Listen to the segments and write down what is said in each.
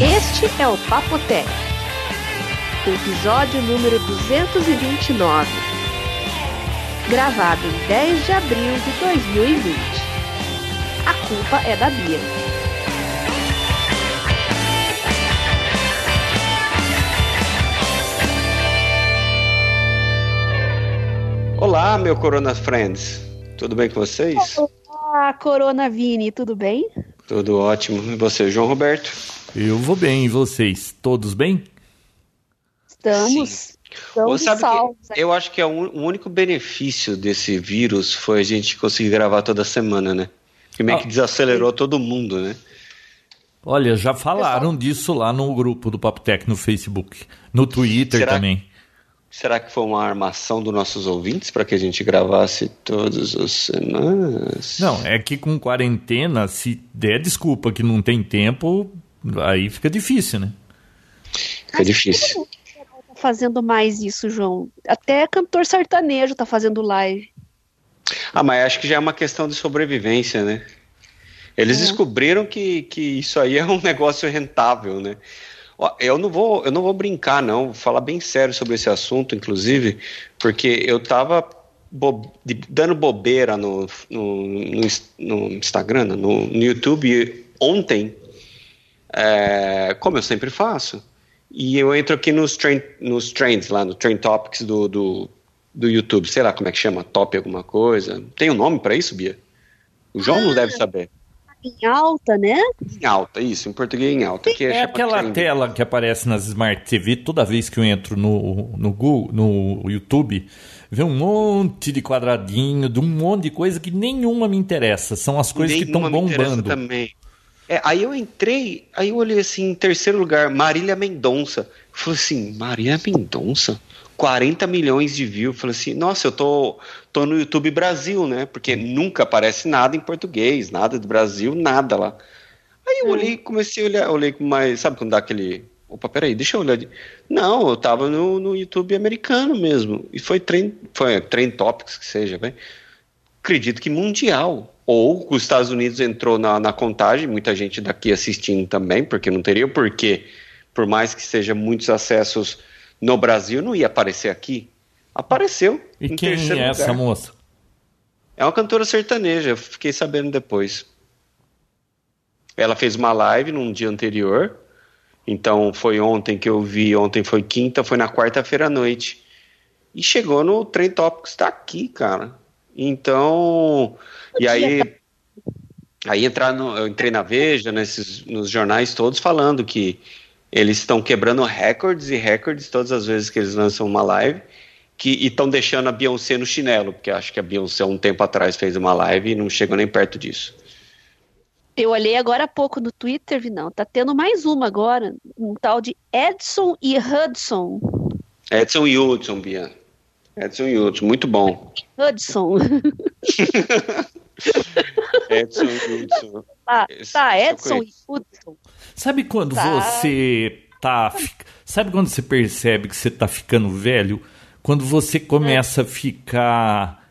Este é o Papotec, episódio número 229, gravado em 10 de abril de 2020. A culpa é da Bia. Olá, meu Corona Friends. Tudo bem com vocês? Olá, Corona Vini, tudo bem? Tudo ótimo. E você, João Roberto? Eu vou bem, e vocês? Todos bem? Estamos. Sim. Estamos sabe salvos. que eu acho que é o único benefício desse vírus foi a gente conseguir gravar toda semana, né? Que meio que Ah. desacelerou todo mundo, né? Olha, já falaram disso lá no grupo do Papotec no Facebook, no Twitter Será- também. Será que foi uma armação dos nossos ouvintes para que a gente gravasse todas as semanas? Não, é que com quarentena, se der desculpa que não tem tempo, aí fica difícil, né? Fica difícil. Tá fazendo mais isso, João. Até cantor sertanejo tá fazendo live. Ah, mas acho que já é uma questão de sobrevivência, né? Eles É. descobriram que, que isso aí é um negócio rentável, né? Eu não vou, eu não vou brincar, não. Vou falar bem sério sobre esse assunto, inclusive, porque eu tava bo- dando bobeira no, no, no no Instagram, no, no YouTube ontem, é, como eu sempre faço. E eu entro aqui nos, trend, nos trends, lá no Trend Topics do, do, do YouTube, sei lá como é que chama, top alguma coisa. Tem um nome para isso, Bia? O João não deve saber. Em alta, né? Em alta, isso, em português em alta. Que É chama aquela trend. tela que aparece nas Smart TV toda vez que eu entro no, no Google, no YouTube, vê um monte de quadradinho, de um monte de coisa que nenhuma me interessa. São as coisas que estão Nenhuma me interessa bombando. Também. É, aí eu entrei, aí eu olhei assim, em terceiro lugar, Marília Mendonça. Falei assim, Marília Mendonça? 40 milhões de views. Falei assim, nossa, eu tô, tô no YouTube Brasil, né? Porque nunca aparece nada em português, nada do Brasil, nada lá. Aí eu olhei, comecei a olhar, olhei com mais, sabe quando dá aquele. Opa, peraí, deixa eu olhar. de- Não, eu tava no, no YouTube americano mesmo. E foi trend, foi trend topics que seja, vai acredito que mundial. Ou os Estados Unidos entrou na, na contagem, muita gente daqui assistindo também, porque não teria porquê, por mais que seja muitos acessos no Brasil, não ia aparecer aqui. Apareceu. E em quem é essa lugar. moça? É uma cantora sertaneja, eu fiquei sabendo depois. Ela fez uma live num dia anterior, então foi ontem que eu vi, ontem foi quinta, foi na quarta-feira à noite. E chegou no Trend Topics, tá aqui, cara. Então, e aí aí entrar no, eu entrei na Veja, nesses nos jornais todos falando que eles estão quebrando recordes e recordes todas as vezes que eles lançam uma live que estão deixando a Beyoncé no chinelo, porque acho que a Beyoncé um tempo atrás fez uma live e não chegou nem perto disso. Eu olhei agora há pouco no Twitter, vi não. Tá tendo mais uma agora. Um tal de Edson e Hudson. Edson e Hudson, Bia. Edson e Hudson, muito bom. Hudson. Edson e Hudson. Tá, tá Edson e. Hudson. Sabe quando Tá. você tá. Sabe quando você percebe que você tá ficando velho? Quando você começa a ficar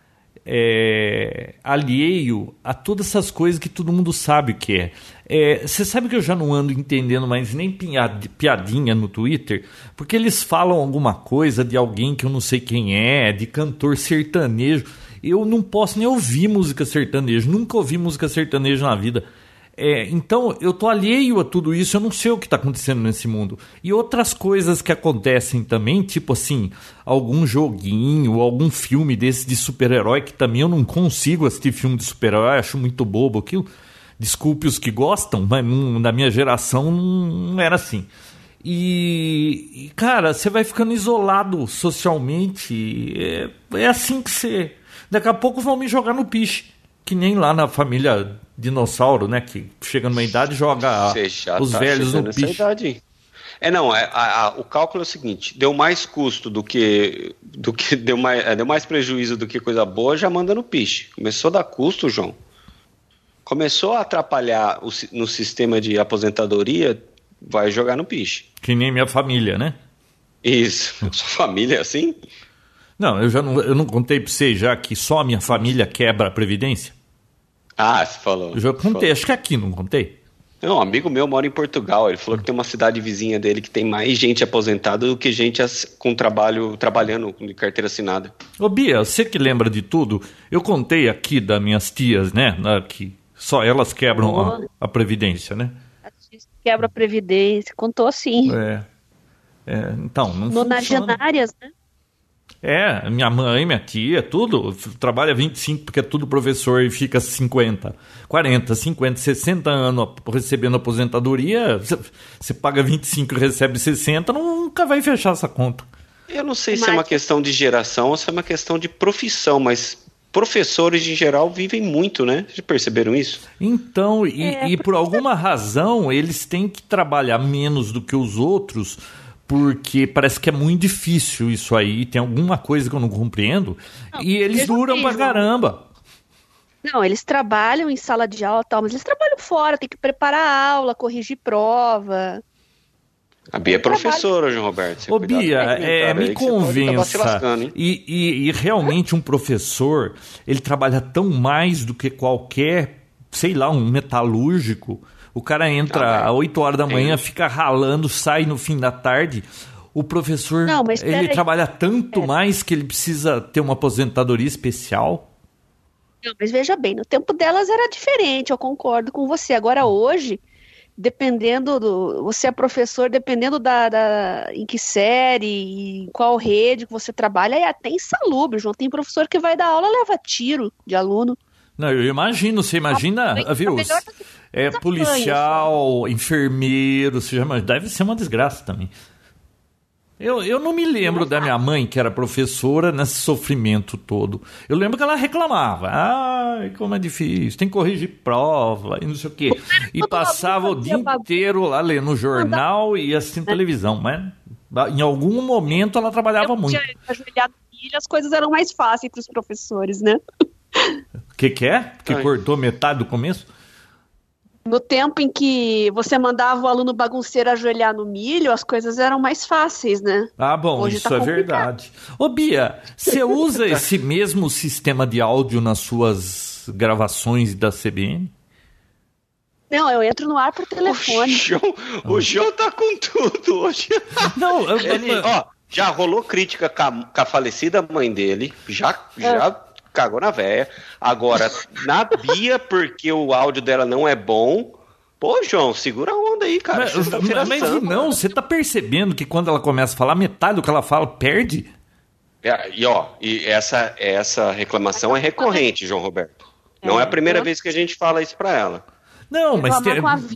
é, alheio a todas essas coisas que todo mundo sabe o que é. É, Você sabe que eu já não ando entendendo mais nem piad- piadinha no Twitter, porque eles falam alguma coisa de alguém que eu não sei quem é, de cantor sertanejo. Eu não posso nem ouvir música sertaneja, nunca ouvi música sertaneja na vida. É, então eu tô alheio a tudo isso, eu não sei o que está acontecendo nesse mundo. E outras coisas que acontecem também, tipo assim, algum joguinho, algum filme desse de super-herói, que também eu não consigo assistir filme de super-herói, acho muito bobo aquilo. Desculpe os que gostam, mas não- na minha geração não, era assim. E, e, cara, você vai ficando isolado socialmente. É, é assim que você. Daqui a pouco vão me jogar no piche. Que nem lá na família dinossauro, né? Que chega numa idade e joga os tá velhos no piche. idade. É, não, é, a- a- o cálculo é o seguinte, deu mais custo do que, do que deu, mais, é, deu mais prejuízo do que coisa boa, já manda no piche. Começou a dar custo, João. Começou a atrapalhar o no sistema de aposentadoria, vai jogar no piche. Que nem minha família, né? Isso. Sua família é assim? Não, eu já não, eu não contei pra você já que só a minha família quebra a Previdência? Ah, você falou. Eu já contei, Falou. acho que aqui não contei. Não, um amigo meu mora em Portugal. Ele falou que tem uma cidade vizinha dele que tem mais gente aposentada do que gente com trabalho trabalhando de carteira assinada. Ô Bia, você que lembra de tudo, eu contei aqui das minhas tias, né? Que só elas quebram a, a, Previdência, né? Quebra a Previdência, contou sim. É. é então, não Nonagenárias, né? É, minha mãe, minha tia, tudo, trabalha 25 porque é tudo professor e fica 50, 40, 50, 60 anos recebendo aposentadoria, você paga 25 e recebe 60, nunca vai fechar essa conta. Eu não sei mas... se é uma questão de geração ou se é uma questão de profissão, mas professores em geral vivem muito, né? Vocês perceberam isso? Então, e, é, e por alguma razão eles têm que trabalhar menos do que os outros porque parece que é muito difícil isso aí, tem alguma coisa que eu não compreendo, não, e eles duram pra caramba. Não, eles trabalham em sala de aula tal, mas eles trabalham fora, tem que preparar a aula, corrigir prova. A Bia é professora, João Roberto. Ô, Bia, é, me convença. E, e, e realmente um professor, ele trabalha tão mais do que qualquer, sei lá, um metalúrgico o cara entra ah, às 8 horas da manhã, fica ralando, sai no fim da tarde. O professor, Não, ele aí. trabalha tanto é. mais que ele precisa ter uma aposentadoria especial. Não, mas veja bem, no tempo delas era diferente, eu concordo com você. Agora hoje, dependendo do. Você é professor, dependendo da, da em que série, em qual rede que você trabalha, é até insalubre, João. Tem professor que vai dar aula leva tiro de aluno. Não, eu imagino, você imagina, ah, viu? É policial, enfermeiro, seja, mas deve ser uma desgraça também. Eu, eu não me lembro da minha mãe, que era professora, nesse sofrimento todo. Eu lembro que ela reclamava. Ai, como é difícil, tem que corrigir prova e não sei o quê. E passava o dia inteiro lá lendo jornal e assistindo televisão, mas em algum momento ela trabalhava muito. Ajoelhado as coisas eram mais fáceis para os professores, né? O que, que é? Que Ai. cortou metade do começo? No tempo em que você mandava o aluno bagunceiro ajoelhar no milho, as coisas eram mais fáceis, né? Ah, bom, Hoje isso tá é verdade. Ô, Bia, você usa esse mesmo sistema de áudio nas suas gravações da CBN? Não, eu entro no ar por telefone. O João, o João tá com tudo hoje. Não, eu, Ele, ó, já rolou crítica com a, com a falecida mãe dele, já, é. já cagou na véia. Agora, na Bia, porque o áudio dela não é bom. Pô, João, segura a onda aí, cara. Mas, tá mas não, você tá percebendo que quando ela começa a falar, metade do que ela fala perde? É, e ó, e essa, essa reclamação é recorrente, João Roberto. Não é, é a primeira vez que a gente fala isso pra ela. Não, mas te,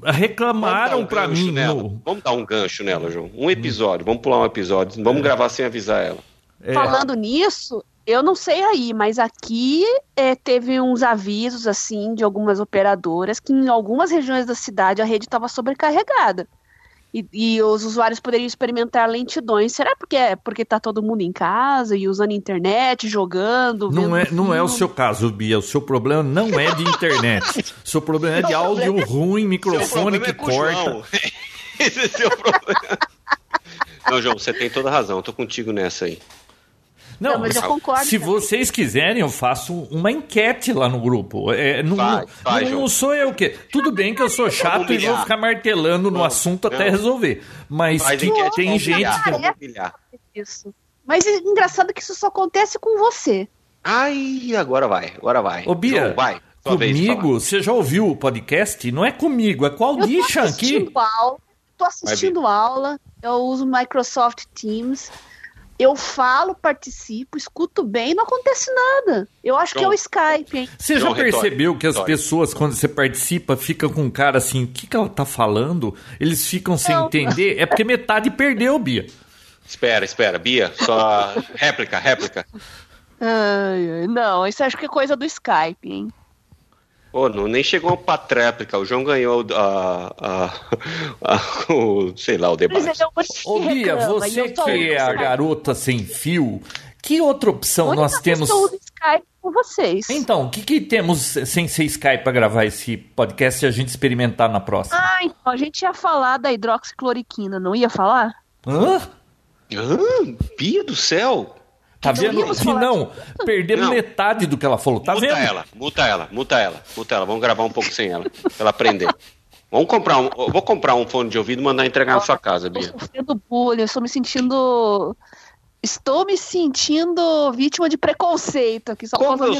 reclamaram um para mim. No... Vamos dar um gancho nela, João. Um episódio, vamos pular um episódio. Vamos é. gravar sem avisar ela. É. Falando nisso, eu não sei aí, mas aqui é, teve uns avisos assim de algumas operadoras que em algumas regiões da cidade a rede estava sobrecarregada. E, e, os usuários poderiam experimentar lentidões. Será porque é porque tá todo mundo em casa e usando internet, jogando? Não é, não é o seu caso, Bia. O seu problema não é de internet. o seu problema é de áudio ruim, microfone que é corta. Esse é seu problema. não, João, você tem toda a razão. Eu tô contigo nessa aí. Não, não mas eu concordo. Se também. vocês quiserem, eu faço uma enquete lá no grupo. É, não, vai, vai, não, não, sou eu que. Tudo bem que eu sou chato e vou ficar martelando no assunto até resolver. Mas que, enquete, tem gente que. É isso. Mas é engraçado que isso só acontece com você. Ai, agora vai, agora vai. Ô, Bia, João, vai. Comigo, você já ouviu o podcast? Não é comigo, é com a Aldisha aqui. Aula, tô assistindo aula, eu uso Microsoft Teams eu falo, participo, escuto bem, não acontece nada. Eu acho que é o Skype, hein? Você já percebeu que as pessoas, quando você participa, ficam com um cara assim, o que, que ela tá falando? Eles ficam sem não. entender. É porque metade perdeu, Bia. Espera, espera, Bia, só réplica, réplica. Ai, ai, não, isso acho que é coisa do Skype, hein? Pô, não, nem chegou pra tréplica. O João ganhou a, a, a, o, sei lá, o debate. Ô, Bia, você que é a garota sem fio, que outra opção nós temos? Eu Skype com vocês. Então, o que, que temos sem ser Skype para gravar esse podcast e a gente experimentar na próxima? Ah, então, a gente ia falar da hidroxicloroquina, não ia falar? Hã? Hã? Bia do céu! Tá vendo? Se não, perdemos não. metade do que ela falou. Tá muta vendo? ela, muta ela, muta ela, muta ela. Vamos gravar um pouco sem ela, pra ela aprender. Vamos comprar um. eu Vou comprar um fone de ouvido e mandar entregar na sua casa, Eu Bia. estou sofrendo bullying, eu estou me sentindo. Estou me sentindo vítima de preconceito aqui, só Como eu,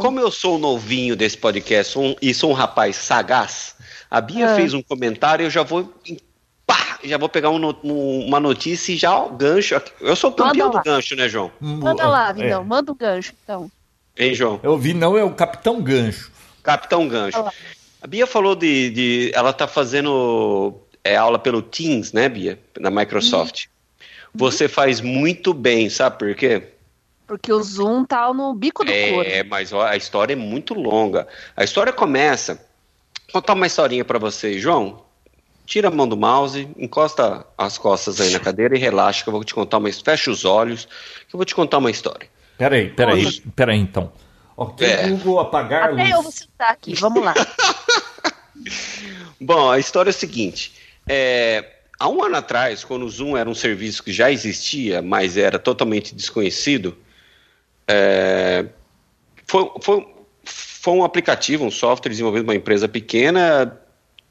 como eu sou novinho desse podcast um- e sou um rapaz sagaz, a Bia Ah. fez um comentário, eu já vou. Pá, já vou pegar um um- uma notícia e já ó, gancho. aqui. Eu sou campeão Manda lá. do gancho, né, João? Manda lá, É. Vidão, manda um gancho, então. Hein, João? Eu vi, não, é o Capitão Gancho. Capitão Gancho. A Bia falou de, de- Ela tá fazendo é, aula pelo Teams, né, Bia? Na Microsoft. Você faz muito bem, sabe por quê? Porque o Zoom tá no bico do couro. É, mas ó, a história é muito longa. A história começa. Vou contar uma historinha pra vocês, João. Tira a mão do mouse, encosta as costas aí na cadeira e relaxa, que eu vou te contar uma história. Fecha os olhos, que eu vou te contar uma história. Peraí, peraí, peraí então. Ok, É. Google apagar a Até luz. eu vou sentar aqui, vamos lá. Bom, a história é a seguinte. É, há um ano atrás, quando o Zoom era um serviço que já existia, mas era totalmente desconhecido, é, foi, foi, foi um aplicativo, um software desenvolvido por uma empresa pequena,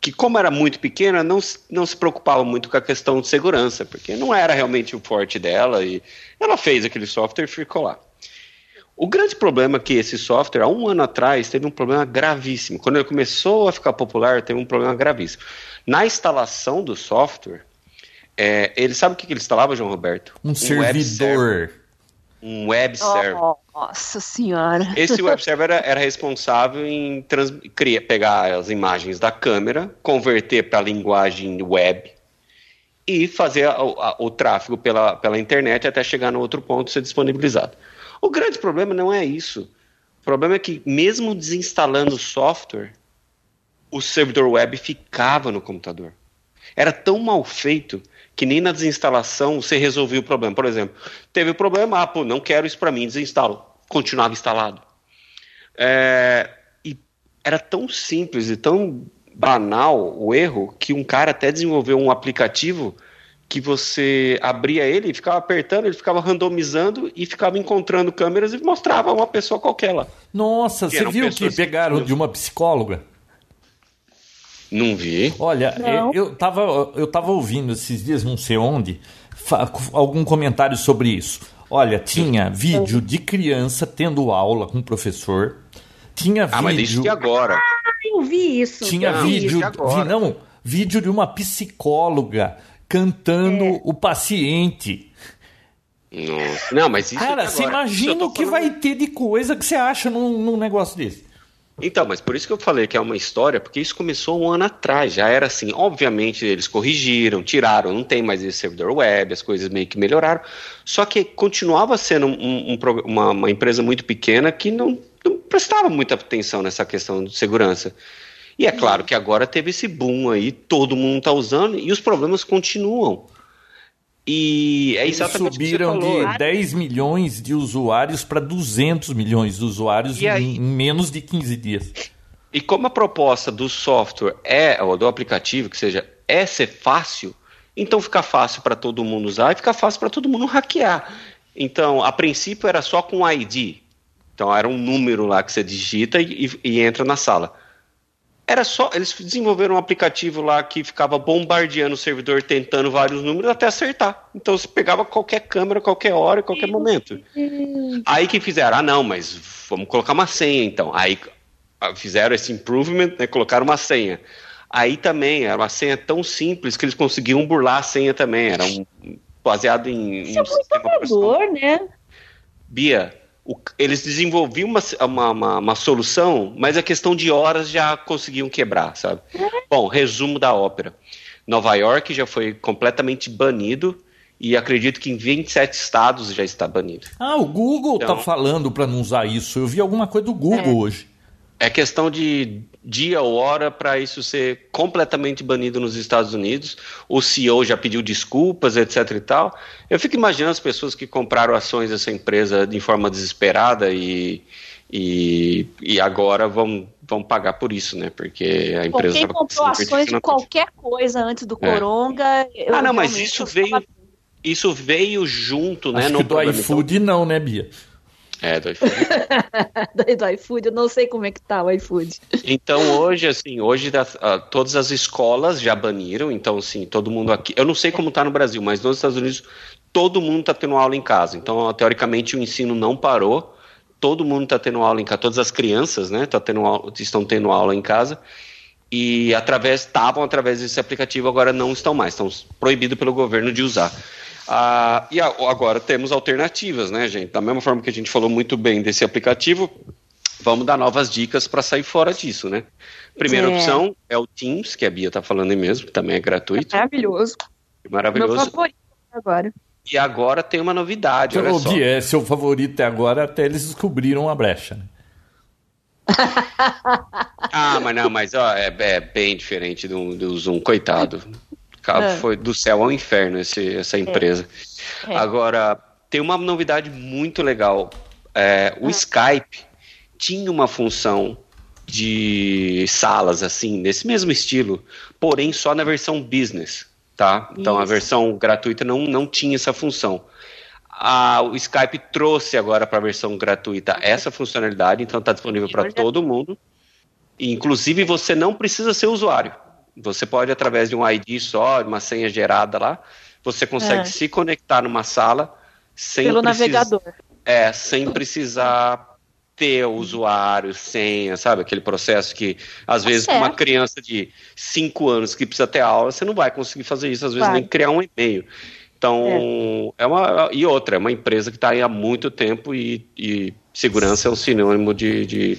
que como era muito pequena, não, se- não se preocupava muito com a questão de segurança, porque não era realmente o forte dela, e ela fez aquele software e ficou lá. O grande problema é que esse software, há um ano atrás, teve um problema gravíssimo. Quando ele começou a ficar popular, teve um problema gravíssimo. Na instalação do software, é, ele sabe o que que ele instalava, João Roberto? Um web server. Um web server. Oh, nossa senhora. Esse web server era, era responsável em trans- criar, pegar as imagens da câmera, converter para a linguagem web e fazer a- a- o tráfego pela, pela internet até chegar no outro ponto e ser disponibilizado. O grande problema não é isso. O problema é que, mesmo desinstalando o software, o servidor web ficava no computador. Era tão mal feito que nem na desinstalação você resolvia o problema. Por exemplo, teve o problema, ah, pô, não quero isso para mim, desinstalo. Continuava instalado. É, e era tão simples e tão banal o erro que um cara até desenvolveu um aplicativo que você abria ele e ficava apertando, ele ficava randomizando e ficava encontrando câmeras e mostrava uma pessoa qualquer lá. Nossa, Que você viu que pegaram de uma psicóloga? Não vi. Olha, Não. eu, eu, tava, eu tava ouvindo esses dias, não sei onde, algum comentário sobre isso. Olha, tinha vídeo de criança tendo aula com o professor, tinha Ah, mas isso vídeo, de agora. Eu vi isso. tinha vi vídeo, vi- não, vídeo de uma psicóloga cantando É. o paciente. Nossa. Não, mas isso Cara, você imagina o que falando- vai ter de coisa que você acha num, num negócio desse. Então, mas por isso que eu falei que é uma história, porque isso começou um ano atrás, já era assim. Obviamente eles corrigiram, tiraram, não tem mais esse servidor web, as coisas meio que melhoraram. Só que continuava sendo um- um uma, uma empresa muito pequena que não, não prestava muita atenção nessa questão de segurança. E é claro que agora teve esse boom aí, todo mundo está usando e os problemas continuam. E é Eles exatamente subiram de 10 milhões de usuários para 200 milhões de usuários aí? em, menos de 15 dias. E como a proposta do software é, ou do aplicativo, que seja, é ser fácil, então fica fácil para todo mundo usar e fica fácil para todo mundo hackear. Então, a princípio era só com ID. Então, era um número lá que você digita e- e entra na sala. Era só, eles desenvolveram um aplicativo lá que ficava bombardeando o servidor, tentando vários números até acertar. Então, você pegava qualquer câmera, qualquer hora, qualquer momento. Aí que fizeram, ah não, mas vamos colocar uma senha então. Aí ah, fizeram esse improvement, né, colocaram uma senha. Aí também era uma senha tão simples que eles conseguiam burlar a senha também. Era um baseado em, Isso em é um muito amador, né? Bia, o- eles desenvolviam uma, uma, uma- uma solução, mas a questão de horas já conseguiam quebrar, sabe? Bom, resumo da ópera. Nova York já foi completamente banido e acredito que em 27 estados já está banido. Ah, o Google Então- tá falando para não usar isso. Eu vi alguma coisa do Google hoje. É questão de dia ou hora para isso ser completamente banido nos Estados Unidos. O CEO já pediu desculpas, etc e tal. Eu fico imaginando as pessoas que compraram ações dessa empresa de forma desesperada e, e, e agora vão, vão pagar por isso, né? Porque a Bom, empresa quem comprou ações de qualquer coisa antes do É. Coronga. eu Ah, não, mas isso veio, tava- isso veio junto, né? Acho no que do programa. iFood não, né, Bia? É, do iFood. do iFood, eu não sei como é que tá o iFood. Então hoje, assim, hoje das, uh, todas as escolas já baniram, então assim, todo mundo aqui. Eu não sei como tá no Brasil, mas nos Estados Unidos todo mundo tá tendo aula em casa. Então, teoricamente, o ensino não parou. Todo mundo está tendo aula em casa, todas as crianças, né, tá tendo aula, estão tendo aula em casa e através estavam através desse aplicativo agora não estão mais, estão proibidos pelo governo de usar. Ah, e agora temos alternativas, né, gente? Da mesma forma que a gente falou muito bem desse aplicativo, vamos dar novas dicas para sair fora disso, né? Primeira é. opção é o Teams, que a Bia está falando aí mesmo, que também é gratuito. É maravilhoso. Maravilhoso. Meu favorito agora. E agora tem uma novidade, olha só. Bia, é seu favorito agora, até eles descobriram a brecha, né? ah, mas não, mas ó, é, é bem diferente do, do Zoom, coitado. É. Foi do céu ao inferno esse, essa é. empresa. É. É. Agora, tem uma novidade muito legal. É, o ah. Skype tinha uma função de salas assim, nesse mesmo estilo, porém só na versão business, tá? Então Isso. a versão gratuita não, não tinha essa função. A, o Skype trouxe agora para a versão gratuita essa funcionalidade, então está disponível para todo mundo. E, inclusive, você não precisa ser usuário. Você pode, através de um ID só, uma senha gerada lá, você consegue é. se conectar numa sala sem Pelo navegador. É, sem precisar ter usuário, senha, sabe? Aquele processo que, às tá vezes, certo. uma criança de 5 anos que precisa ter aula, você não vai conseguir fazer isso, às vezes, vai. nem criar um e-mail. Então, é. é uma. E outra, é uma empresa que está aí há muito tempo e, e segurança é um sinônimo de, de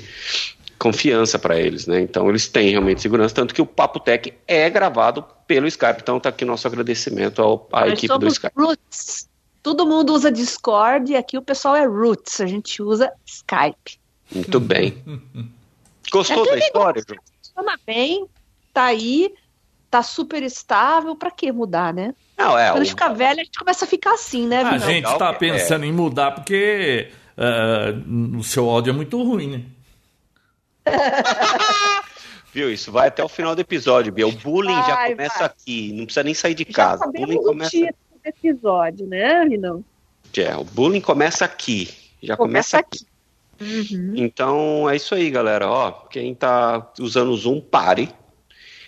confiança para eles, né? Então, eles têm realmente segurança, tanto que o Papo Tech é gravado pelo Skype. Então, está aqui nosso agradecimento ao, à Nós equipe do Skype. Roots. Todo mundo usa Discord e aqui o pessoal é Roots. A gente usa Skype. Muito bem. Gostou é da história? Funciona bem, tá aí, tá super estável. Para que mudar, né? Não, é, Quando o... fica velho, a gente começa a ficar assim, né? A gente está pensando é. em mudar porque uh, o seu áudio é muito ruim, né? Viu? Isso vai até o final do episódio, Bia. O bullying vai, já começa vai. aqui, não precisa nem sair de casa. Já o bullying começa episódio, né, Rinão? É, o bullying começa aqui. Já começa, começa aqui. aqui. Uhum. Então é isso aí, galera. Ó, quem tá usando o Zoom, pare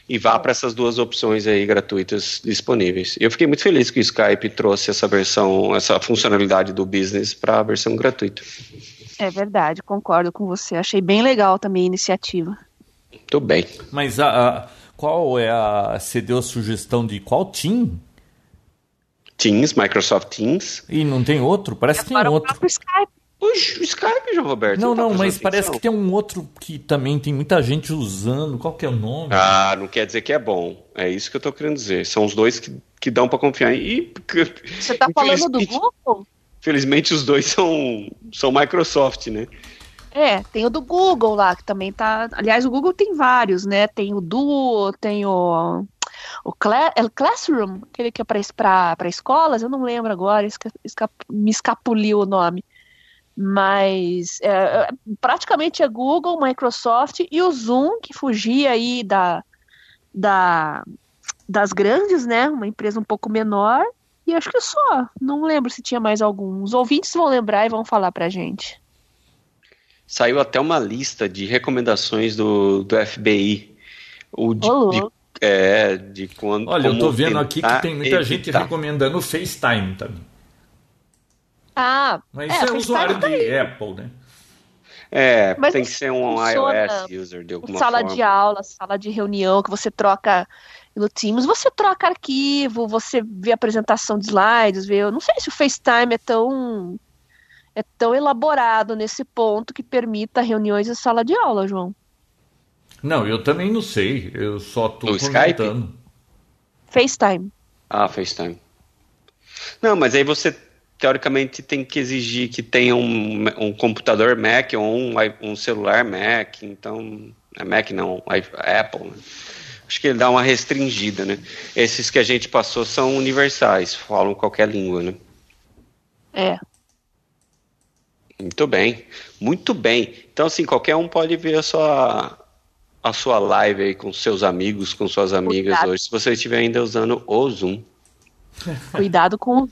e vá para essas duas opções aí gratuitas disponíveis. Eu fiquei muito feliz que o Skype trouxe essa versão, essa funcionalidade do business para a versão gratuita. É verdade, concordo com você. Achei bem legal também a iniciativa. Muito bem. Mas a, a, qual é a. Você deu a sugestão de qual Team? Teams, Microsoft Teams. E não tem outro? Parece que tem outro. O Skype. O Skype, João Roberto. Não, tá não, mas atenção. parece que tem um outro que também tem muita gente usando. Qual que é o nome? Ah, não quer dizer que é bom. É isso que eu tô querendo dizer. São os dois que, que dão para confiar. E, Você tá falando do Google? Felizmente os dois são, são Microsoft, né? É, tem o do Google lá, que também tá. Aliás, o Google tem vários, né? Tem o Duo, tem o. O Cla é Classroom, aquele que é para escolas, eu não lembro agora, esca, esca, me escapuliu o nome. Mas é, é, praticamente é Google, Microsoft e o Zoom, que fugia aí da, da, das grandes, né? Uma empresa um pouco menor. E acho que só. Não lembro se tinha mais algum. Os ouvintes vão lembrar e vão falar pra gente. Saiu até uma lista de recomendações do, do FBI. O de, de, é, de quando. Olha, eu tô vendo aqui que tem muita evitar. gente recomendando o FaceTime também. Ah, mas é, isso é usuário tá de Apple, né? É, mas tem que ser um iOS user de alguma sala forma. Sala de aula, sala de reunião, que você troca no Teams, você troca arquivo, você vê apresentação de slides, vê. Eu não sei se o FaceTime é tão é tão elaborado nesse ponto que permita reuniões em sala de aula, João. Não, eu também não sei. Eu só tô no Skype? FaceTime. Ah, FaceTime. Não, mas aí você teoricamente tem que exigir que tenha um, um computador Mac ou um, um celular Mac, então é Mac não, Apple, né? Acho que ele dá uma restringida, né? Esses que a gente passou são universais, falam qualquer língua, né? É. Muito bem, muito bem. Então, assim, qualquer um pode ver a sua, a sua live aí com seus amigos, com suas amigas Obrigado. hoje, se você estiver ainda usando o Zoom. Cuidado com.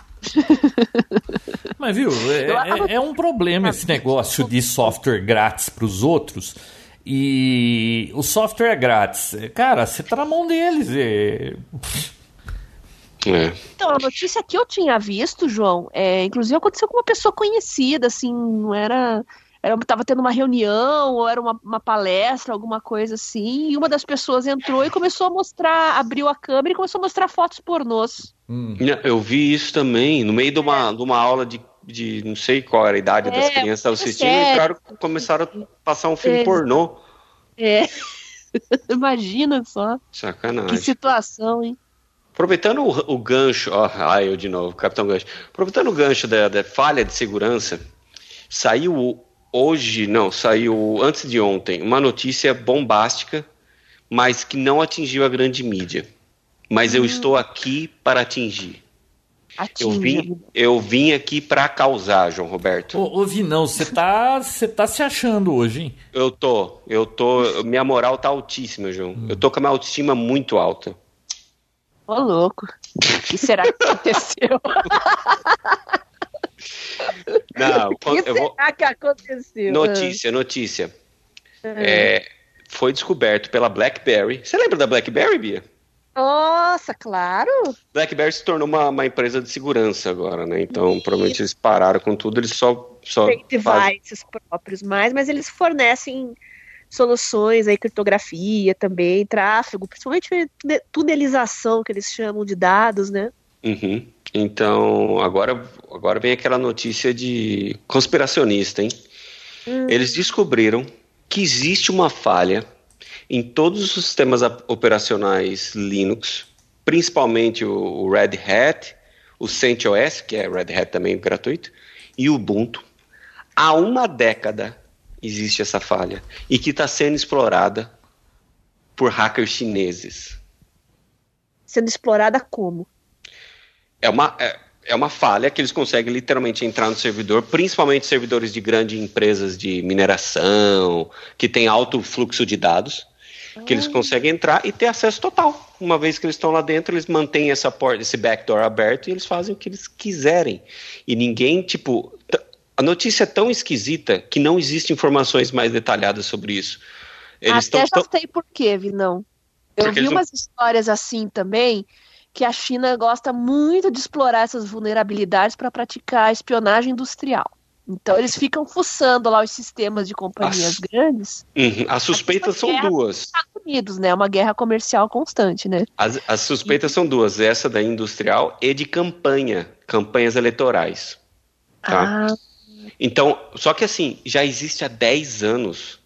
Mas viu, é, é, é um problema esse negócio de software grátis para os outros. E o software é grátis. Cara, você tá na mão deles. É... É. Então, a notícia que eu tinha visto, João, é, inclusive aconteceu com uma pessoa conhecida, assim, não era. Era, tava tendo uma reunião, ou era uma, uma palestra, alguma coisa assim, e uma das pessoas entrou e começou a mostrar, abriu a câmera e começou a mostrar fotos pornôs. Hum. Eu vi isso também, no meio de uma, de uma aula de, de não sei qual era a idade é, das crianças assistindo, e claro, começaram a passar um filme é. pornô. É. Imagina só. Sacanagem. Que situação, hein? Aproveitando o, o gancho, ó, ai, eu de novo, Capitão Gancho. Aproveitando o gancho da, da falha de segurança, saiu hoje, não, saiu antes de ontem, uma notícia bombástica, mas que não atingiu a grande mídia. Mas eu hum. estou aqui para atingir. Eu vim, eu vim aqui para causar, João Roberto. Ô, ô Vinão, você tá, você tá se achando hoje, hein? Eu tô, eu tô, minha moral tá altíssima, João. Hum. Eu tô com a minha autoestima muito alta. Ô, louco. O que será que aconteceu? Não, o que eu vou... será que aconteceu? Notícia, notícia. Uhum. É, foi descoberto pela BlackBerry. Você lembra da BlackBerry, Bia? Nossa, claro! BlackBerry se tornou uma, uma empresa de segurança agora, né? Então, Isso. provavelmente eles pararam com tudo, eles só. só Tem devices fazem... próprios mais, mas eles fornecem soluções aí, criptografia também, tráfego, principalmente tunelização, que eles chamam de dados, né? Uhum. Então, agora, agora vem aquela notícia de conspiracionista, hein? Hum. Eles descobriram que existe uma falha em todos os sistemas operacionais Linux, principalmente o Red Hat, o CentOS, que é Red Hat também gratuito, e o Ubuntu. Há uma década existe essa falha e que está sendo explorada por hackers chineses. Sendo explorada como? É uma, é, é uma falha que eles conseguem literalmente entrar no servidor, principalmente servidores de grandes empresas de mineração, que tem alto fluxo de dados, que eles conseguem entrar e ter acesso total. Uma vez que eles estão lá dentro, eles mantêm essa porta, esse backdoor aberto e eles fazem o que eles quiserem. E ninguém, tipo, a notícia é tão esquisita que não existem informações mais detalhadas sobre isso. Eles Até já tão... sei por quê, Vinão. Eu Porque vi umas não... histórias assim também, que a China gosta muito de explorar essas vulnerabilidades para praticar espionagem industrial. Então eles ficam fuçando lá os sistemas de companhias As... grandes. Uhum. As suspeitas são duas. Estados Unidos, né? Uma guerra comercial constante, né? As, as suspeitas e... são duas, essa da industrial e de campanha, campanhas eleitorais. Tá? Ah. Então, só que assim, já existe há 10 anos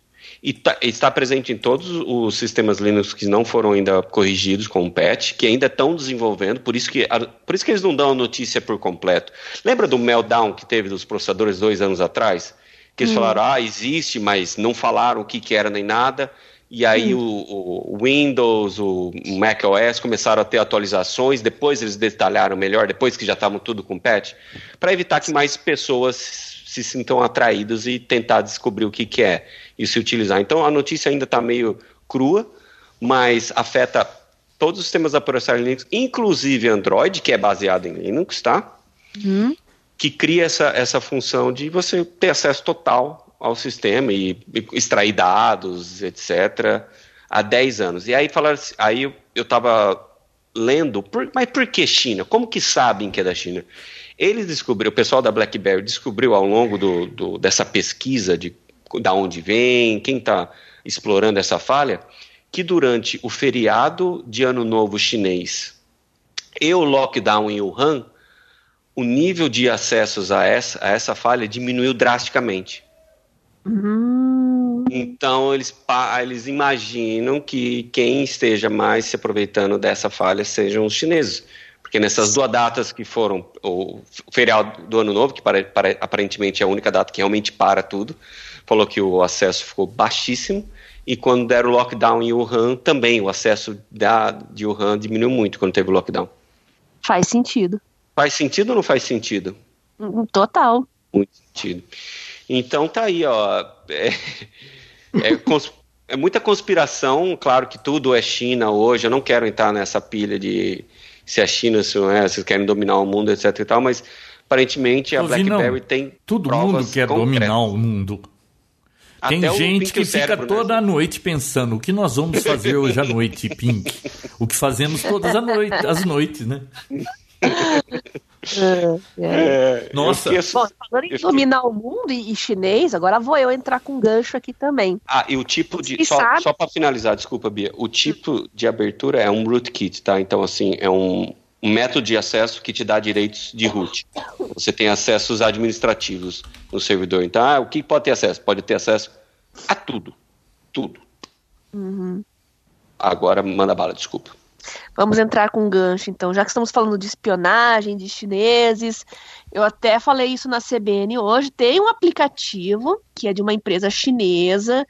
e tá, está presente em todos os sistemas Linux que não foram ainda corrigidos com o patch, que ainda estão desenvolvendo, por isso que, por isso que eles não dão a notícia por completo. Lembra do meltdown que teve dos processadores dois anos atrás? Que eles hum. falaram, ah, existe, mas não falaram o que, que era nem nada. E aí hum. o, o, Windows, o Mac OS começaram a ter atualizações, depois eles detalharam melhor, depois que já estavam tudo com patch, para evitar que mais pessoas se sintam atraídos e tentar descobrir o que, que é e se utilizar. Então a notícia ainda está meio crua, mas afeta todos os sistemas operacionais Linux, inclusive Android, que é baseado em Linux, tá? Uhum. Que cria essa, essa função de você ter acesso total ao sistema e, e extrair dados, etc., há 10 anos. E aí falaram, assim, aí eu estava lendo, por, mas por que China? Como que sabem que é da China? Eles descobriram, o pessoal da BlackBerry descobriu ao longo do, do dessa pesquisa de da onde vem, quem está explorando essa falha, que durante o feriado de Ano Novo chinês e o lockdown em Wuhan, o nível de acessos a essa, a essa falha diminuiu drasticamente. Uhum. Então eles, eles imaginam que quem esteja mais se aproveitando dessa falha sejam os chineses. Porque nessas duas datas que foram o feriado do Ano Novo, que para, para, aparentemente é a única data que realmente para tudo, falou que o acesso ficou baixíssimo. E quando deram o lockdown em Wuhan, também o acesso da, de Wuhan diminuiu muito quando teve o lockdown. Faz sentido. Faz sentido ou não faz sentido? Hum, total. Muito sentido. Então tá aí, ó. É, é, cons, é muita conspiração. Claro que tudo é China hoje. Eu não quero entrar nessa pilha de se a China, se não é, se querem dominar o mundo, etc e tal, mas aparentemente a BlackBerry tem Todo mundo quer concretas. dominar o mundo. Tem Até gente que fica cérebro, toda né? a noite pensando o que nós vamos fazer hoje à noite, Pink. O que fazemos todas as, noite, as noites, né? É, é. Nossa. Bom, falando em dominar o mundo e, e, chinês, agora vou eu entrar com um gancho aqui também. Ah, e o tipo de. Só, só para finalizar, desculpa, Bia. O tipo de abertura é um rootkit, tá? Então, assim, é um, um método de acesso que te dá direitos de root. Você tem acessos administrativos no servidor. Então, ah, o que pode ter acesso? Pode ter acesso a tudo. Tudo. Uhum. Agora manda bala, desculpa. Vamos entrar com um gancho, então. Já que estamos falando de espionagem, de chineses, eu até falei isso na CBN hoje. Tem um aplicativo que é de uma empresa chinesa,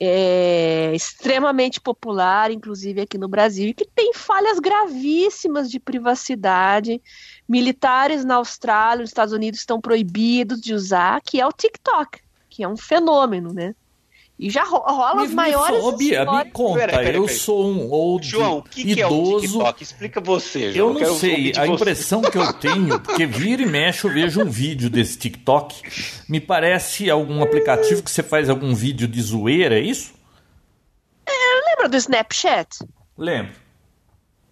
é, extremamente popular, inclusive aqui no Brasil, e que tem falhas gravíssimas de privacidade. Militares na Austrália, nos Estados Unidos estão proibidos de usar, que é o TikTok, que é um fenômeno, né? E já rola as maiores. Ô, Bia, me conta, pera, pera, eu sou um old João, que idoso. Que é o TikTok? Explica você, João. Eu não sei, a impressão que eu tenho, porque vira e mexe eu vejo um vídeo desse TikTok, me parece algum aplicativo que você faz algum vídeo de zoeira, é isso? É, lembra do Snapchat? Lembro.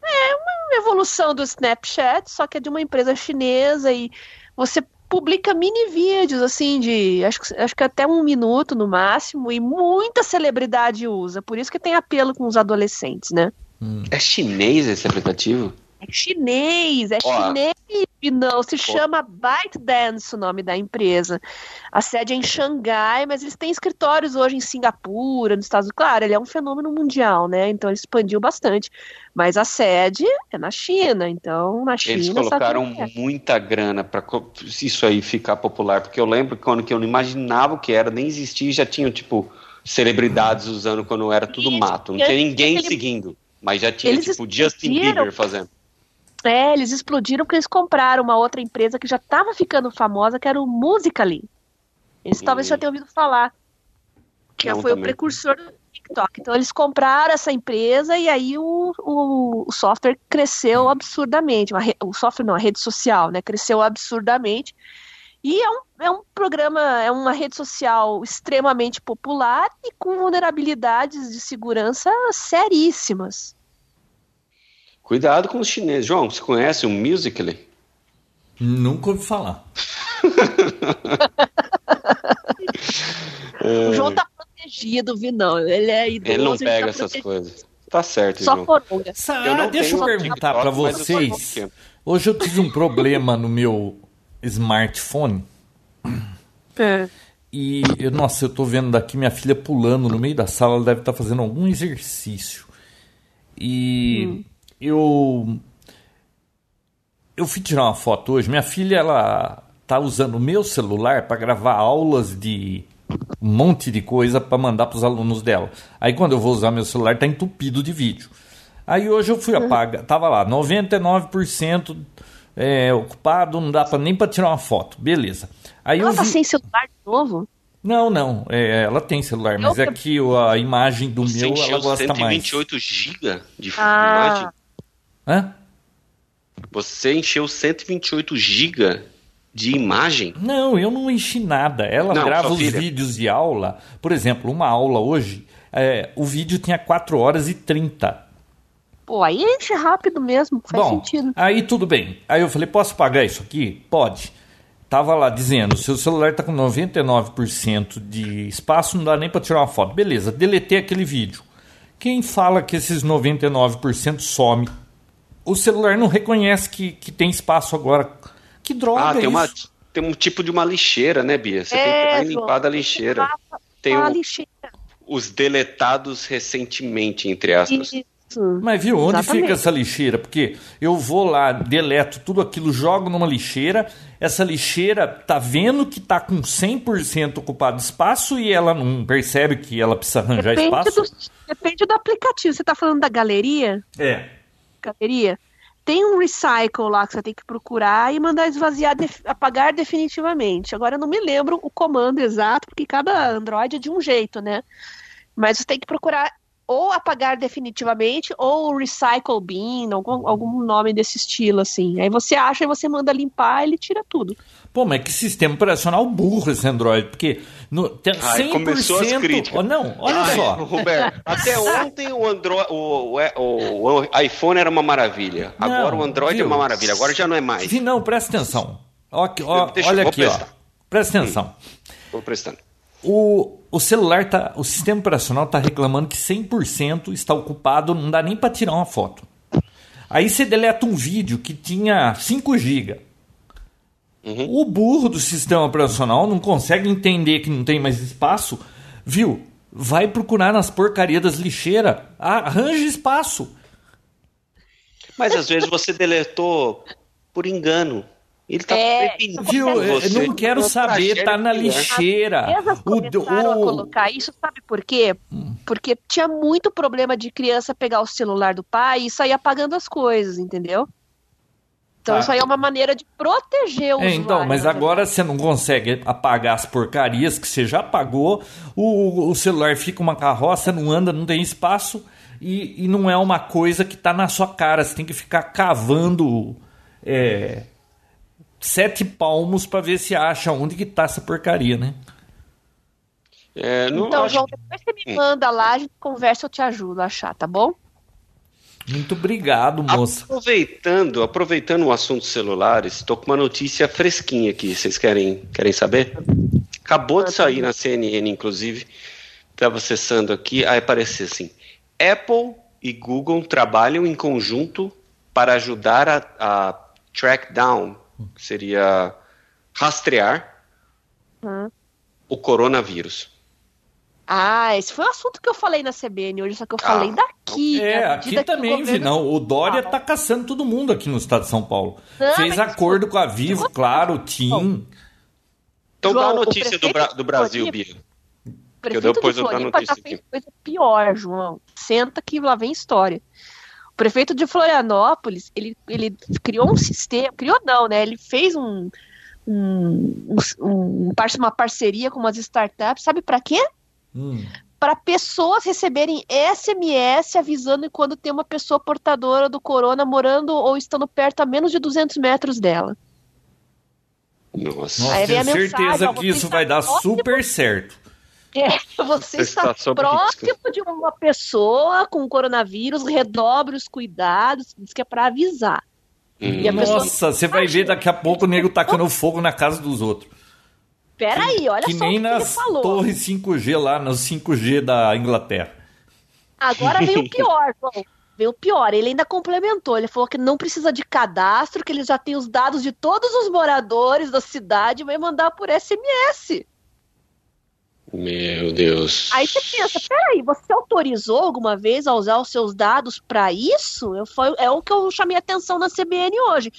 É uma evolução do Snapchat, só que é de uma empresa chinesa e você publica mini vídeos, assim, de acho, acho que até um minuto no máximo, e muita celebridade usa. Por isso que tem apelo com os adolescentes, né? Hum. É chinês esse aplicativo? É chinês, é Ó, chinês, não, se chama ByteDance o nome da empresa. A sede é em Xangai, mas eles têm escritórios hoje em Singapura, nos Estados Unidos. Claro, ele é um fenômeno mundial, né? Então ele expandiu bastante. Mas a sede é na China, então na China. Eles colocaram é. muita grana para isso aí ficar popular, porque eu lembro quando que eu não imaginava o que era, nem existia, já tinham tipo celebridades usando quando era tudo mato, não tinha ninguém seguindo, mas já tinha eles tipo Justin Bieber fazendo. É, eles explodiram porque eles compraram uma outra empresa que já estava ficando famosa, que era o Musical.ly. Eles hum. talvez já tenham ouvido falar. Que Não, foi também. o precursor do TikTok. Então eles compraram essa empresa e aí o, o, o software cresceu absurdamente. Re, o software não, a rede social, né? Cresceu absurdamente. E é um, é um programa, é uma rede social extremamente popular e com vulnerabilidades de segurança seríssimas. Cuidado com os chineses. João, você conhece o Musical.ly? Nunca ouvi falar. é... O João tá protegido, Vinão. Ele é idoso. Ele não pega ele tá essas coisas. Tá certo, Só João. Eu não deixa eu perguntar para vocês. Eu Hoje eu tive um problema no meu smartphone. É. E, nossa, eu tô vendo daqui minha filha pulando no meio da sala, ela deve estar tá fazendo algum exercício. E hum eu eu fui tirar uma foto hoje. Minha filha ela tá usando o meu celular para gravar aulas de um monte de coisa para mandar para os alunos dela. Aí quando eu vou usar meu celular tá entupido de vídeo. Aí hoje eu fui apagar, tava lá 99% é, ocupado, não dá pra, nem para tirar uma foto. Beleza. Aí ela tá vi... sem celular de novo? Não, não. É, ela tem celular, mas é que a imagem do Você meu ela gosta 128 mais. 128 GB de ah. imagem? Hã? Você encheu 128 GB de imagem? Não, eu não enchi nada. Ela não, grava os filha. vídeos de aula. Por exemplo, uma aula hoje, é, o vídeo tinha 4 horas e 30. Pô, aí enche rápido mesmo, faz Bom, sentido. Aí tudo bem. Aí eu falei, posso pagar isso aqui? Pode. Tava lá dizendo, seu celular está com 99% de espaço, não dá nem para tirar uma foto. Beleza, deletei aquele vídeo. Quem fala que esses 99% some o celular não reconhece que, que tem espaço agora. Que droga ah, tem é uma Tem um tipo de uma lixeira, né, Bia? Você é, tem que limpar da lixeira. Tem o, lixeira. os deletados recentemente, entre aspas. Isso. Mas viu, onde Exatamente. fica essa lixeira? Porque eu vou lá, deleto tudo aquilo, jogo numa lixeira, essa lixeira tá vendo que tá com 100% ocupado espaço e ela não percebe que ela precisa arranjar depende espaço? Do, depende do aplicativo. Você tá falando da galeria? É galeria, tem um recycle lá que você tem que procurar e mandar esvaziar, apagar definitivamente. Agora eu não me lembro o comando exato, porque cada Android é de um jeito, né? Mas você tem que procurar ou apagar definitivamente, ou recycle bin, algum, algum nome desse estilo, assim. Aí você acha e você manda limpar, ele tira tudo. Pô, mas que sistema operacional burro esse Android, porque no, tem Ai, 100%... começou as críticas. Oh, não, olha Ai, só. Roberto, até ontem o, Android, o, o- o iPhone era uma maravilha. Não, Agora o Android viu? é uma maravilha. Agora já não é mais. Não, presta atenção. Ó, ó, Deixa- olha aqui, ó. prestar. Presta atenção. Vou prestando. O, o celular tá. O sistema operacional tá reclamando que 100% está ocupado, não dá nem para tirar uma foto. Aí você deleta um vídeo que tinha 5 GB. Uhum. O burro do sistema operacional não consegue entender que não tem mais espaço, viu? Vai procurar nas porcarias das lixeiras, arranja espaço. Mas às vezes você deletou por engano. Ele tá É, Viu? Eu você. não quero saber, tá na lixeira. As empresas O, começaram a colocar isso, sabe por quê? Porque tinha muito problema de criança pegar o celular do pai e sair apagando as coisas, entendeu? Então Tá. isso aí é uma maneira de proteger o É, então, usuário, mas né? agora você não consegue apagar as porcarias que você já apagou, o, o celular fica uma carroça, não anda, não tem espaço, e, e não é uma coisa que está na sua cara. Você tem que ficar cavando é, sete palmos para ver se acha onde que tá essa porcaria, né? É, não Então, João, que- depois você me manda lá, a gente conversa, eu te ajudo a achar, tá bom? Muito obrigado, moça. Aproveitando, aproveitando o assunto celulares, estou com uma notícia fresquinha aqui. Vocês querem, querem saber? Acabou de sair na CNN, inclusive. Estava acessando aqui, aí apareceu assim: Apple e Google trabalham em conjunto para ajudar a, a track down, que seria rastrear Hum. o coronavírus. Ah, esse foi o assunto que eu falei na CBN hoje, só que eu Ah, falei daqui. É, aqui que também, governo- Vinão. O Dória tá caçando todo mundo aqui no estado de São Paulo. Não, Fez mas- acordo com a Vivo, claro, TIM. Então João, dá a notícia do, Bra- do Brasil, Bia. O eu prefeito depois de eu dou a Floripa já fez aqui. coisa pior, João. Senta que lá vem história. O prefeito de Florianópolis, ele, ele criou um sistema, criou não, né? Ele fez um, um, um- um- uma parceria com umas startups, sabe para quê? Hum. Para pessoas receberem SMS avisando quando tem uma pessoa portadora do corona morando ou estando perto a menos de 200 metros dela. Nossa. Nossa, tenho certeza ó, que isso vai dar próximo- super certo. É, você está próximo de uma pessoa com coronavírus, redobre os cuidados, diz que é para avisar. Hum. E a pessoa- Nossa, você vai ver daqui a pouco o nego tacando fogo na casa dos outros. Peraí, olha que só nem o que ele nas falou. torres 5G lá, no 5G da Inglaterra. Agora vem o pior, João. Vem o pior. Ele ainda complementou. Ele falou que não precisa de cadastro, que ele já tem os dados de todos os moradores da cidade e vai mandar por SMS. Meu Deus. Aí você pensa, peraí, você autorizou alguma vez a usar os seus dados para isso? Eu, foi, é o que eu chamei atenção na CBN hoje.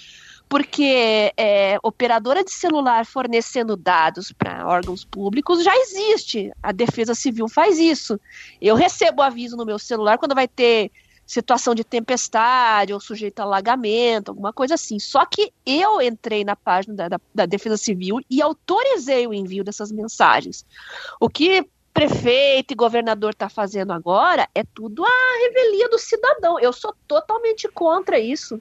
Porque é, operadora de celular fornecendo dados para órgãos públicos já existe. A Defesa Civil faz isso. Eu recebo aviso no meu celular quando vai ter situação de tempestade ou sujeito a alagamento, alguma coisa assim. Só que eu entrei na página da, da, da Defesa Civil e autorizei o envio dessas mensagens. O que prefeito e governador está fazendo agora é tudo a revelia do cidadão. Eu sou totalmente contra isso.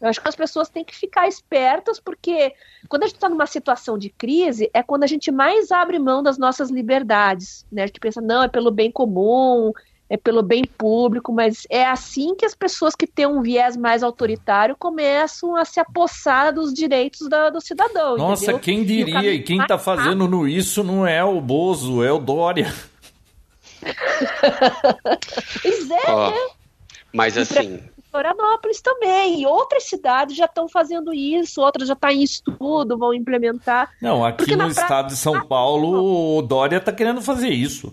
Eu acho que as pessoas têm que ficar espertas, porque quando a gente está numa situação de crise, é quando a gente mais abre mão das nossas liberdades. Né? A gente pensa, não, é pelo bem comum, é pelo bem público, mas é assim que as pessoas que têm um viés mais autoritário começam a se apossar dos direitos da, do cidadão. Nossa, entendeu? quem E diria? caminho E quem mais tá fazendo no isso não é o Bozo, é o Dória. Pois é, Ó, né? mas assim, Florianópolis também. E outras cidades já estão fazendo isso, outras já estão em estudo, vão implementar. Não, aqui Porque no prática- estado de São Paulo, o Dória tá querendo fazer isso.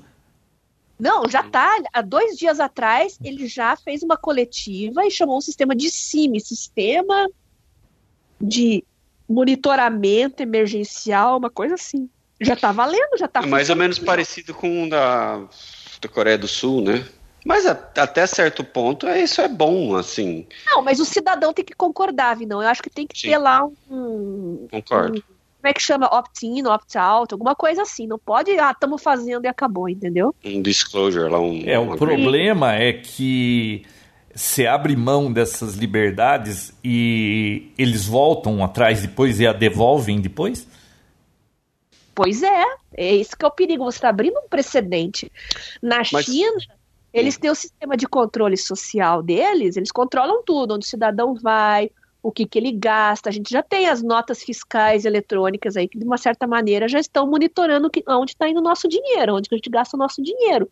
Não, já tá. Há dois dias atrás, ele já fez uma coletiva e chamou um sistema de CIMI, Sistema de Monitoramento Emergencial, uma coisa assim. Já tá valendo, já tá é mais ou menos parecido com o da, da Coreia do Sul, né? Mas a- até certo ponto, é, isso é bom, assim, Não, mas o cidadão tem que concordar, Vinão. Eu acho que tem que Sim. ter lá um, concordo. como é que chama? Opt-in, opt-out, alguma coisa assim. Não pode, ah, estamos fazendo e acabou, entendeu? Um disclosure lá, um. É, o problema é que você abre mão dessas liberdades e eles voltam atrás depois e a devolvem depois? Pois é, é isso que é o perigo. Você está abrindo um precedente. Na Mas... China, eles têm o sistema de controle social deles, eles controlam tudo, onde o cidadão vai, o que, que ele gasta. A gente já tem as notas fiscais eletrônicas aí que, de uma certa maneira, já estão monitorando que, onde está indo o nosso dinheiro, onde a gente gasta o nosso dinheiro.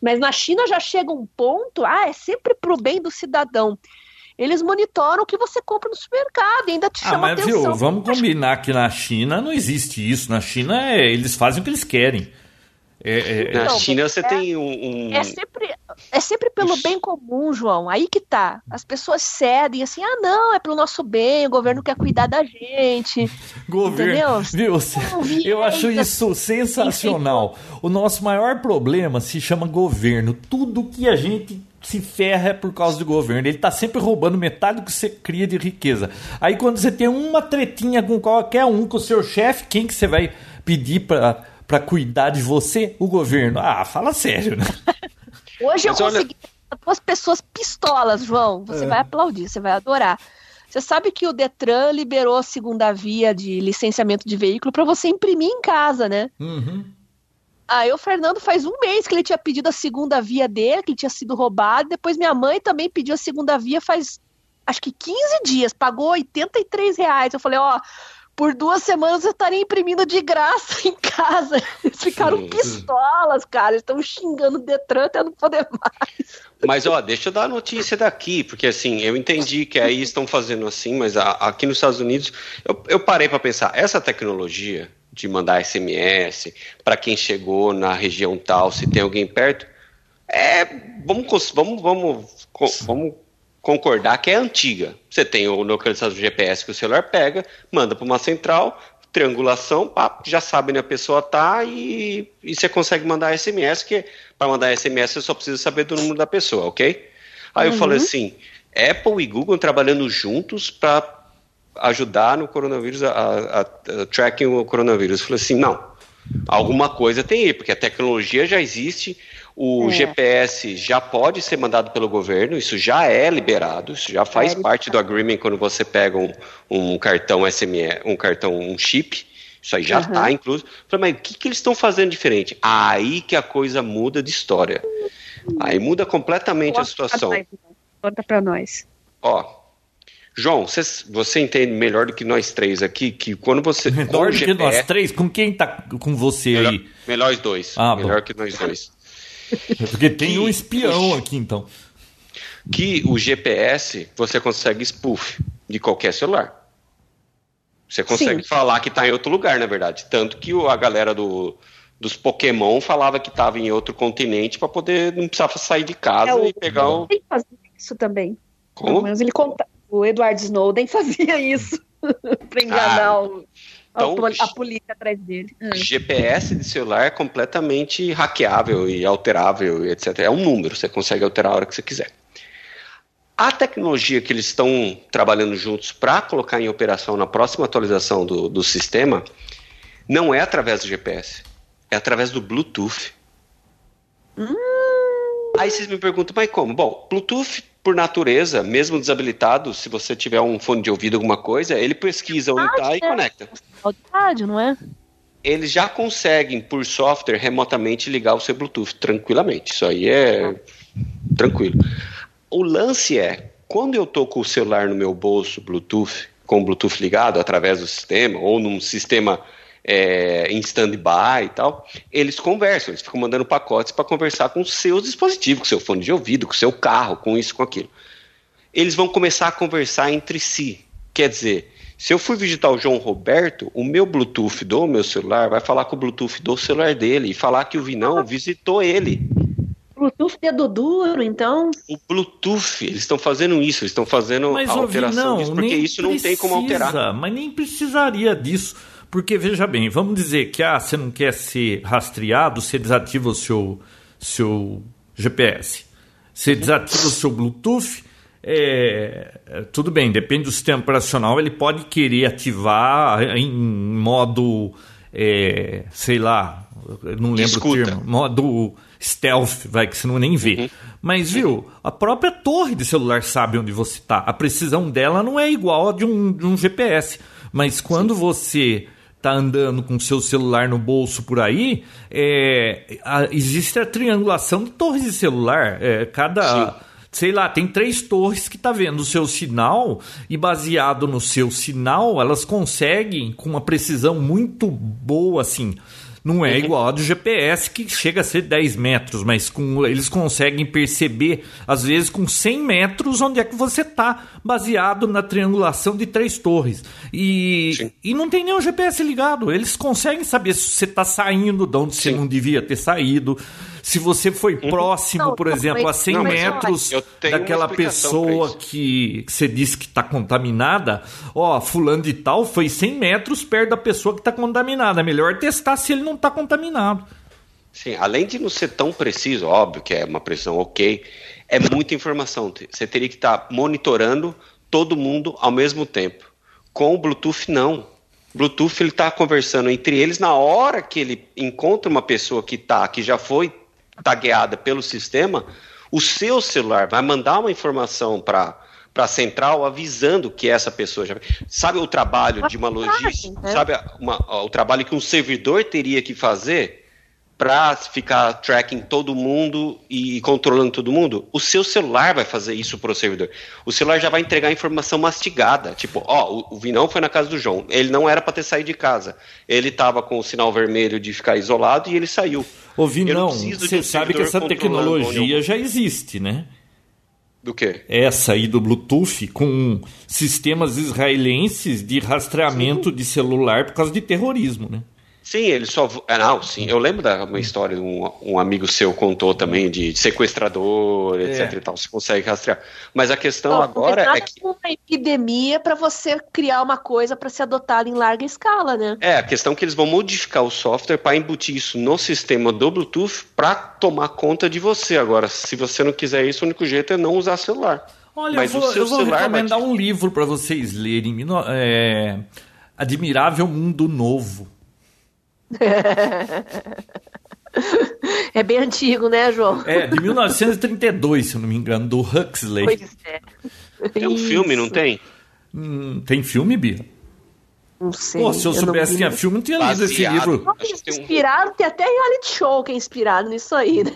Mas na China já chega um ponto, ah, é sempre para o bem do cidadão. Eles monitoram o que você compra no supermercado e ainda te ah, chama mas, atenção. Viu, vamos combinar que na China não existe isso. Na China é, eles fazem o que eles querem. É, é, é. na China você é, tem um, um, É sempre, é sempre pelo bem comum, João. Aí que tá. As pessoas cedem assim, ah, não, é pelo nosso bem, o governo quer cuidar da gente. Governo. Viu? Eu acho isso sensacional. O nosso maior problema se chama governo. Tudo que a gente se ferra é por causa do governo. Ele está sempre roubando metade do que você cria de riqueza. Aí quando você tem uma tretinha com qualquer um, com o seu chefe, quem que você vai pedir para para cuidar de você, o governo. Ah, fala sério, né? Hoje Mas eu olha... consegui duas pessoas pistolas, João. Você é. vai aplaudir, você vai adorar. Você sabe que o Detran liberou a segunda via de licenciamento de veículo para você imprimir em casa, né? Uhum. Aí o Fernando faz um mês que ele tinha pedido a segunda via dele, que tinha sido roubado. Depois minha mãe também pediu a segunda via faz acho que 15 dias, pagou 83 reais. Eu falei, ó, por duas semanas eu estaria imprimindo de graça em casa. Eles ficaram sim, pistolas, cara. Eles estão xingando o Detran até não poder mais. Mas, ó, deixa eu dar a notícia daqui, porque assim, eu entendi que aí estão fazendo assim, mas a, aqui nos Estados Unidos, eu, eu parei para pensar, essa tecnologia de mandar SMS para quem chegou na região tal, se tem alguém perto, é, vamos, vamos, vamos, vamos concordar que é antiga. Você tem o localizador GPS que o celular pega, manda para uma central, triangulação, pá, já sabe onde a pessoa tá e, e você consegue mandar SMS, que para mandar SMS você só precisa saber do número da pessoa, ok? Aí uhum. eu falei assim, Apple e Google trabalhando juntos para ajudar no coronavírus, a, a, a tracking o coronavírus. Eu falei assim, não, alguma coisa tem aí, porque a tecnologia já existe, o é. GPS já pode ser mandado pelo governo, isso já é liberado, isso já faz é, parte do agreement quando você pega um, um cartão SME, um cartão, um chip. Isso aí já está uhum. incluso. Falei, mas o que, que eles estão fazendo diferente? Aí que a coisa muda de história. Aí muda completamente a situação. Conta para nós. Ó, João, você, você, entende melhor do que nós três aqui que quando você. Melhor do GPS, que nós três? Com quem tá com você melhor, aí? Melhor os dois. Ah, melhor bom. que nós dois. Porque tem que, um espião aqui, então. Que o GPS você consegue spoof de qualquer celular. Você consegue Sim. falar que está em outro lugar, na verdade. Tanto que a galera do, dos Pokémon falava que estava em outro continente para poder não precisava sair de casa é, e pegar o. Tem que fazer isso também. Como? Pelo menos ele conta. O Edward Snowden fazia isso para enganar ah, o então, a polícia atrás dele. Hum. GPS de celular é completamente hackeável e alterável, etc. É um número, você consegue alterar a hora que você quiser. A tecnologia que eles estão trabalhando juntos para colocar em operação na próxima atualização do, do sistema não é através do GPS, é através do Bluetooth. Hum. Aí vocês me perguntam, mas como? Bom, Bluetooth por natureza, mesmo desabilitado, se você tiver um fone de ouvido, alguma coisa, ele pesquisa onde está e é. conecta. Rádio, não é? Eles já conseguem, por software, remotamente ligar o seu Bluetooth tranquilamente. Isso aí é tranquilo. O lance é, quando eu estou com o celular no meu bolso, Bluetooth, com o Bluetooth ligado através do sistema, ou num sistema é, em stand-by e tal, eles conversam, eles ficam mandando pacotes para conversar com seus dispositivos, com o seu fone de ouvido, com o seu carro, com isso, com aquilo. Eles vão começar a conversar entre si. Quer dizer, se eu fui visitar o João Roberto, o meu Bluetooth do meu celular vai falar com o Bluetooth do celular dele e falar que o Vinão visitou ele. Bluetooth dedo duro, então. O Bluetooth, eles estão fazendo isso, eles estão fazendo mas, a alteração disso, porque isso não tem como alterar. Mas nem precisaria disso. Porque, veja bem, vamos dizer que ah, você não quer ser rastreado, você desativa o seu, seu GPS. Você desativa o seu Bluetooth é, tudo bem, depende do sistema operacional, ele pode querer ativar em modo, é, sei lá, não lembro Escuta. o termo, modo stealth, vai, que você não nem vê. Uhum. Mas, viu, a própria torre de celular sabe onde você está. A precisão dela não é igual a de um, de um GPS. Mas quando você está andando com seu celular no bolso por aí, é, a- existe a triangulação de torres de celular. É, cada. Sim. Sei lá, tem três torres que tá vendo o seu sinal e baseado no seu sinal, elas conseguem com uma precisão muito boa assim. Não é igual a do GPS que chega a ser 10 metros, mas com, eles conseguem perceber, às vezes, com 100 metros, onde é que você está, baseado na triangulação de três torres. E, Sim. e não tem nenhum GPS ligado. Eles conseguem saber se você está saindo de onde você Sim. não devia ter saído. Se você foi próximo, Não, por exemplo, a mas- 100 não, mas olha, metros daquela pessoa que, que você disse que está contaminada, ó, fulano de tal foi 100 metros perto da pessoa que está contaminada. É melhor testar se ele não está contaminado. Sim, além de não ser tão preciso, óbvio que é uma precisão ok, é muita informação. Você teria que estar monitorando todo mundo ao mesmo tempo. Com o Bluetooth, não. Bluetooth ele está conversando entre eles na hora que ele encontra uma pessoa que tá, que já foi tagueada pelo sistema, o seu celular vai mandar uma informação para para a central avisando que essa pessoa já sabe o trabalho de uma logística, né? sabe uma- o trabalho que um servidor teria que fazer para ficar tracking todo mundo e controlando todo mundo, o seu celular vai fazer isso para o servidor. O celular já vai entregar informação mastigada, tipo, ó, o, o Vinão foi na casa do João, ele não era para ter saído de casa, ele estava com o sinal vermelho de ficar isolado e ele saiu. Ouvi Eu não não, preciso de você um sabe que essa tecnologia já existe, né? Do quê? Essa aí do Bluetooth com sistemas israelenses de rastreamento de celular por causa de terrorismo, né? Sim, ele só. É, não, sim. Eu lembro da uma história, um, um amigo seu contou também de sequestrador, etc e tal. Você consegue rastrear. Mas a questão Não, agora é que. uma epidemia para você criar uma coisa para ser adotada em larga escala, né? É, a questão é que eles vão modificar o software para embutir isso no sistema do Bluetooth para tomar conta de você. Agora, se você não quiser isso, o único jeito é não usar celular. Olha, Mas eu o vou, seu eu vou celular vai recomendar te- um livro para vocês lerem. É, Admirável Mundo Novo. É bem antigo, né, João? É, de 1932, se eu não me engano, do Huxley. Pois é. É um filme, não Isso. tem? Hum, tem filme, Bia? Não sei. Pô, se eu não soubesse que vi. tinha filme, eu não tinha lido esse livro. Acho que tem um- inspirado, tem até reality show que é inspirado nisso aí, né?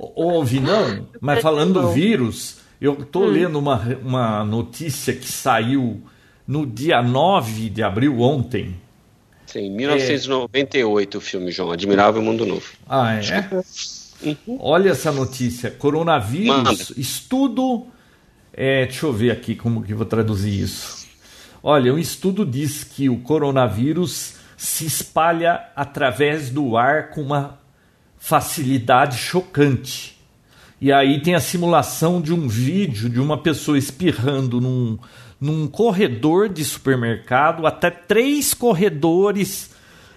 Ouvi não, mas falando do vírus, eu tô Hum. lendo uma, uma notícia que saiu no dia 9 de abril, ontem. Sim, 1998 o filme, João. Admirável Mundo Novo. Ah, é? Olha essa notícia. Coronavírus, estudo. é, deixa eu ver aqui como que eu vou traduzir isso. Olha, um estudo diz que o coronavírus se espalha através do ar com uma facilidade chocante. E aí tem a simulação de um vídeo de uma pessoa espirrando num, num corredor de supermercado, até três corredores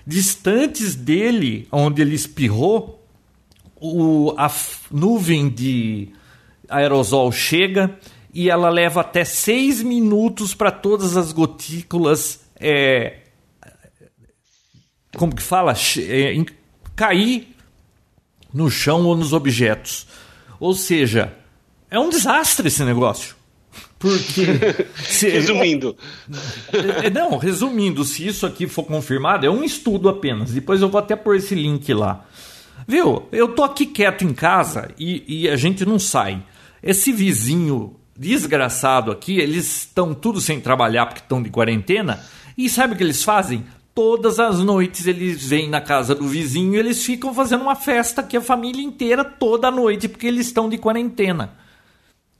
distantes dele, onde ele espirrou, o, a nuvem de aerosol chega e ela leva até seis minutos para todas as gotículas é, como que fala é, cair no chão ou nos objetos. Ou seja, é um desastre esse negócio. Porque. se- Resumindo, é, Não, resumindo, se isso aqui for confirmado, é um estudo apenas. Depois eu vou até pôr esse link lá. Viu? Eu tô aqui quieto em casa e, e a gente não sai. Esse vizinho desgraçado aqui, eles estão tudo sem trabalhar porque estão de quarentena. E sabe o que eles fazem? Todas as noites eles vêm na casa do vizinho e eles ficam fazendo uma festa aqui a família inteira toda noite porque eles estão de quarentena.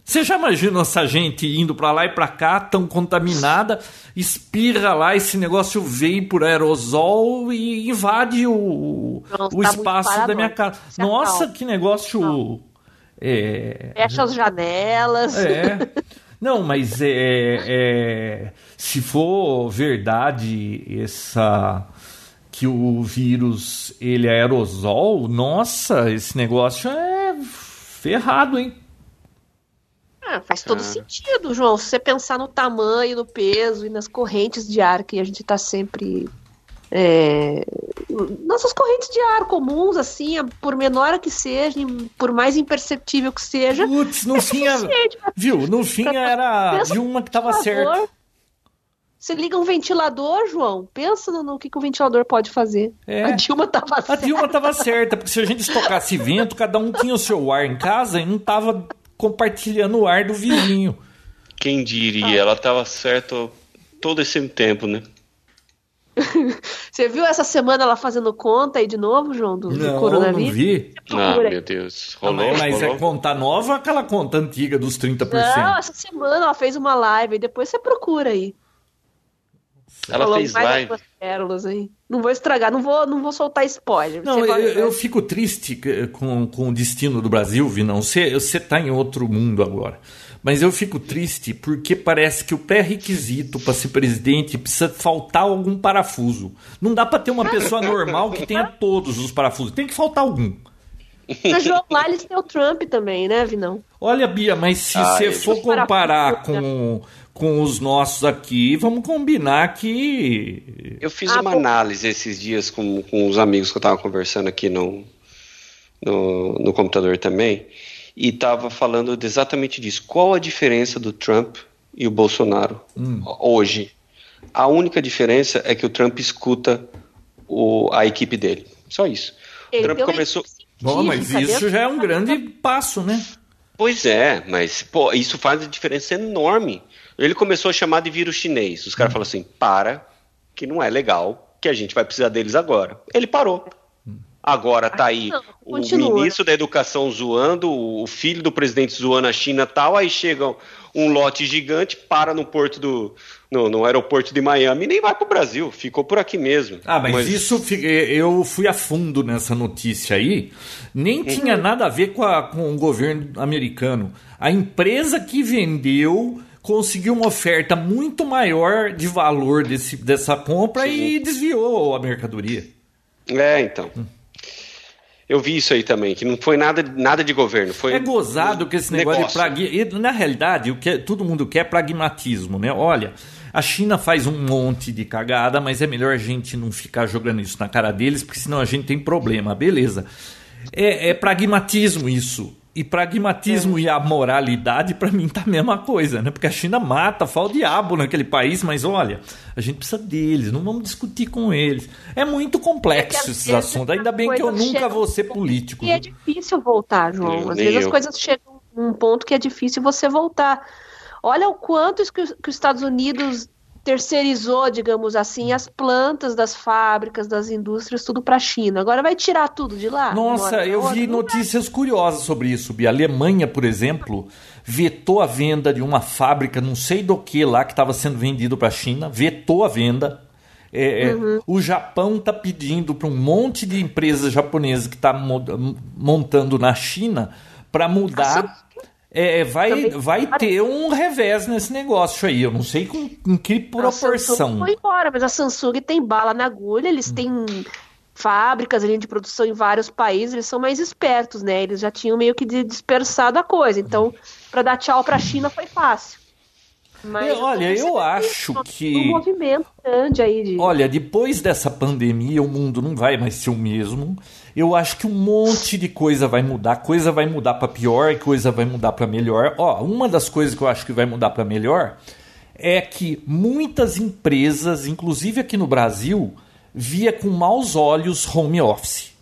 Você já imaginou essa gente indo pra lá e pra cá, tão contaminada, espirra lá, esse negócio vem por aerosol e invade o, o tá espaço da minha casa. Se Nossa, que negócio. É, Fecha as janelas. é. Não, mas é, é, se for verdade essa que o vírus ele é aerosol, nossa, esse negócio é ferrado, hein? Ah, faz todo sentido, João. Se você pensar no tamanho, no peso e nas correntes de ar que a gente está sempre. É, nossas correntes de ar comuns, assim, por menor que seja, por mais imperceptível que seja. Putz, no é fim. Era, viu? No fim era de uma que estava certa. Você liga um ventilador, João. Pensa no, no que, que, o ventilador pode fazer. É. A Dilma estava certa. A Dilma estava certa, porque se a gente estocasse vento, cada um tinha o seu ar em casa e não estava compartilhando o ar do vizinho. Quem diria? Ah. Ela estava certa todo esse tempo, né? Você viu essa semana ela fazendo conta aí de novo, João, do, não, do coronavírus? Não vi. Ah, meu Deus. Rolou, não, mas rolou. é conta nova ou aquela conta antiga dos 30%? Não, essa semana ela fez uma live, e depois você procura aí. Ela Falou fez live. Pérolas aí. Não vou estragar, não vou, não vou soltar spoiler. Não, eu, eu, fico triste com, com o destino do Brasil, Vinão. Você, você tá em outro mundo agora. Mas eu fico triste porque parece que o pré-requisito para ser presidente precisa faltar algum parafuso. Não dá para ter uma pessoa normal que tenha todos os parafusos. Tem que faltar algum. Mas João Lales tem o Trump também, né, Vinão? Olha, Bia, mas se você ah, for comparar com, com os nossos aqui, vamos combinar que. Eu fiz ah, uma análise esses dias com, com os amigos que eu estava conversando aqui no, no, no computador também, e estava falando exatamente disso. Qual a diferença do Trump e o Bolsonaro hum. hoje? A única diferença é que o Trump escuta o, a equipe dele. Só isso. Ele o Trump começou. Bom, mas isso já é um grande passo, né? Pois é, mas pô, isso faz uma diferença enorme. Ele começou a chamar de vírus chinês. Os caras hum. falaram assim: para, que não é legal, que a gente vai precisar deles agora. Ele parou. Hum. Agora tá aí não, o ministro da educação zoando, o filho do presidente zoando a China tal, aí chega um lote gigante, para no porto do. No, no aeroporto de Miami e nem vai pro Brasil, ficou por aqui mesmo. Ah, mas, mas... isso eu fui a fundo nessa notícia aí, nem uhum. tinha nada a ver com, a, com o governo americano. A empresa que vendeu conseguiu uma oferta muito maior de valor desse, dessa compra Sim. e desviou a mercadoria. É, então. Hum. Eu vi isso aí também, que não foi nada, nada de governo. Foi é gozado que esse negócio, negócio. de pragmatismo. Na realidade, o que todo mundo quer é pragmatismo, né? Olha, a China faz um monte de cagada, mas é melhor a gente não ficar jogando isso na cara deles, porque senão a gente tem problema. Beleza. É, é pragmatismo isso. E pragmatismo é. e a moralidade, para mim, tá a mesma coisa, né? Porque a China mata, fala o diabo naquele país, mas olha, a gente precisa deles, não vamos discutir com eles. É muito complexo é esses assuntos. Ainda bem que eu nunca vou ser político. E é difícil voltar, João. Eu, Às vezes eu. as coisas chegam num ponto que é difícil você voltar. Olha o quanto que os Estados Unidos terceirizou, digamos assim, as plantas das fábricas, das indústrias, tudo para a China. Agora vai tirar tudo de lá? Nossa, eu vi notícias curiosas sobre isso. A Alemanha, por exemplo, vetou a venda de uma fábrica, não sei do que lá, que estava sendo vendido para a China, vetou a venda. É, é uhum. O Japão está pedindo para um monte de empresas japonesas que está montando na China para mudar é, é, vai, vai ter um revés nesse negócio aí. Eu não sei com, com que proporção. A foi embora, mas a Samsung tem bala na agulha, eles têm fábricas ali de produção em vários países, eles são mais espertos, né? Eles já tinham meio que dispersado a coisa. Então, para dar tchau para a China foi fácil. Mas eu, olha, eu acho que. Um movimento grande aí de. Olha, depois dessa pandemia, o mundo não vai mais ser o mesmo. Eu acho que um monte de coisa vai mudar. Coisa vai mudar para pior e coisa vai mudar para melhor. Ó, uma das coisas que eu acho que vai mudar para melhor é que muitas empresas, inclusive aqui no Brasil, via com maus olhos home office.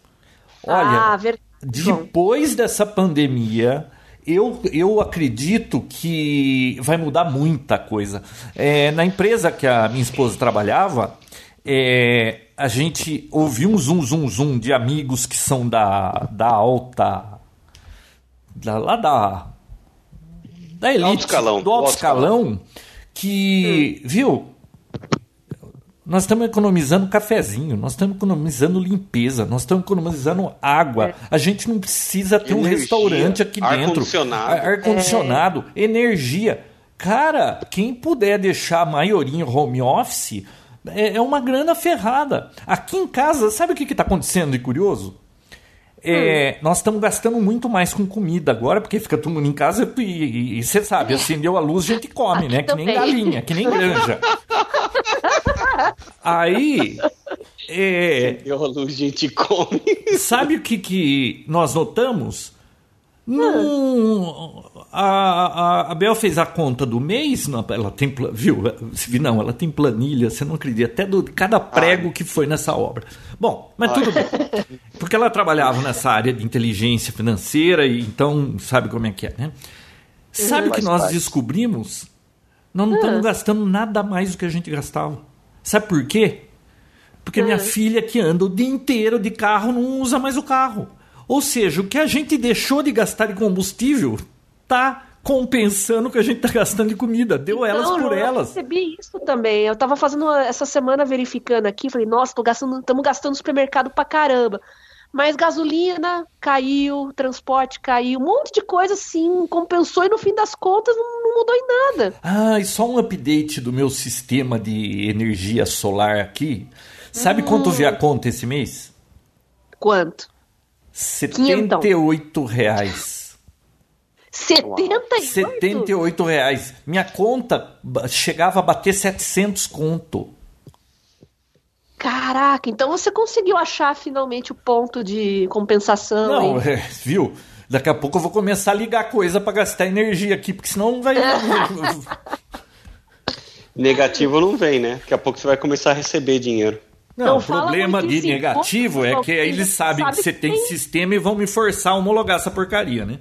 Olha, ah, depois dessa pandemia, eu, eu acredito que vai mudar muita coisa. É, na empresa que a minha esposa trabalhava, é, a gente ouviu um zoom, zoom, zoom de amigos que são da, da alta. Da, lá da. Da elite. Alto escalão, do alto, alto escalão, escalão, que, hum. viu, nós estamos economizando cafezinho, nós estamos economizando limpeza, nós estamos economizando água. É. A gente não precisa ter energia, um restaurante aqui ar dentro. Condicionado. Ar-condicionado, é. energia. Cara, quem puder deixar a maioria em home office é, é uma grana ferrada. Aqui em casa, sabe o que está acontecendo de curioso? É, nós estamos gastando muito mais com comida agora, porque fica todo mundo em casa e você sabe, acendeu a luz, a gente come, Aqui né? Que nem galinha, que nem granja. Aí, é, a luz, a gente come. sabe o que, que nós notamos? Num- a, a, a Bel fez a conta do mês, não, ela tem, viu? Não, ela tem planilha, você não acredita, até do cada prego que foi nessa obra. Bom, mas tudo bem. Porque ela trabalhava nessa área de inteligência financeira e então sabe como é que é, né? Sabe o que Faz nós descobrimos? Nós não estamos gastando nada mais do que a gente gastava. Sabe por quê? Porque minha filha que anda o dia inteiro de carro não usa mais o carro. Ou seja, o que a gente deixou de gastar de combustível tá compensando o que a gente tá gastando de comida. Deu elas Não, por Eu elas. percebi isso também. Eu tava fazendo essa semana verificando aqui, falei, nossa, tô gastando, estamos gastando no supermercado pra caramba. Mas gasolina caiu, transporte caiu, um monte de coisa assim, compensou e no fim das contas não, não mudou em nada. Ah, e só um update do meu sistema de energia solar aqui. Sabe quanto veio a conta esse mês? Quanto? 78 reais. 78? 78 reais. Minha conta chegava a bater 700 conto. Caraca, então você conseguiu achar finalmente o ponto de compensação. Não, hein? é, viu? Daqui a pouco eu vou começar a ligar coisa pra gastar energia aqui, porque senão não vai. Negativo não vem, né? Daqui a pouco você vai começar a receber dinheiro. Não, Não o problema de assim, negativo é que eles sabem sabe que você que tem tem- sistema e vão me forçar a homologar essa porcaria, né?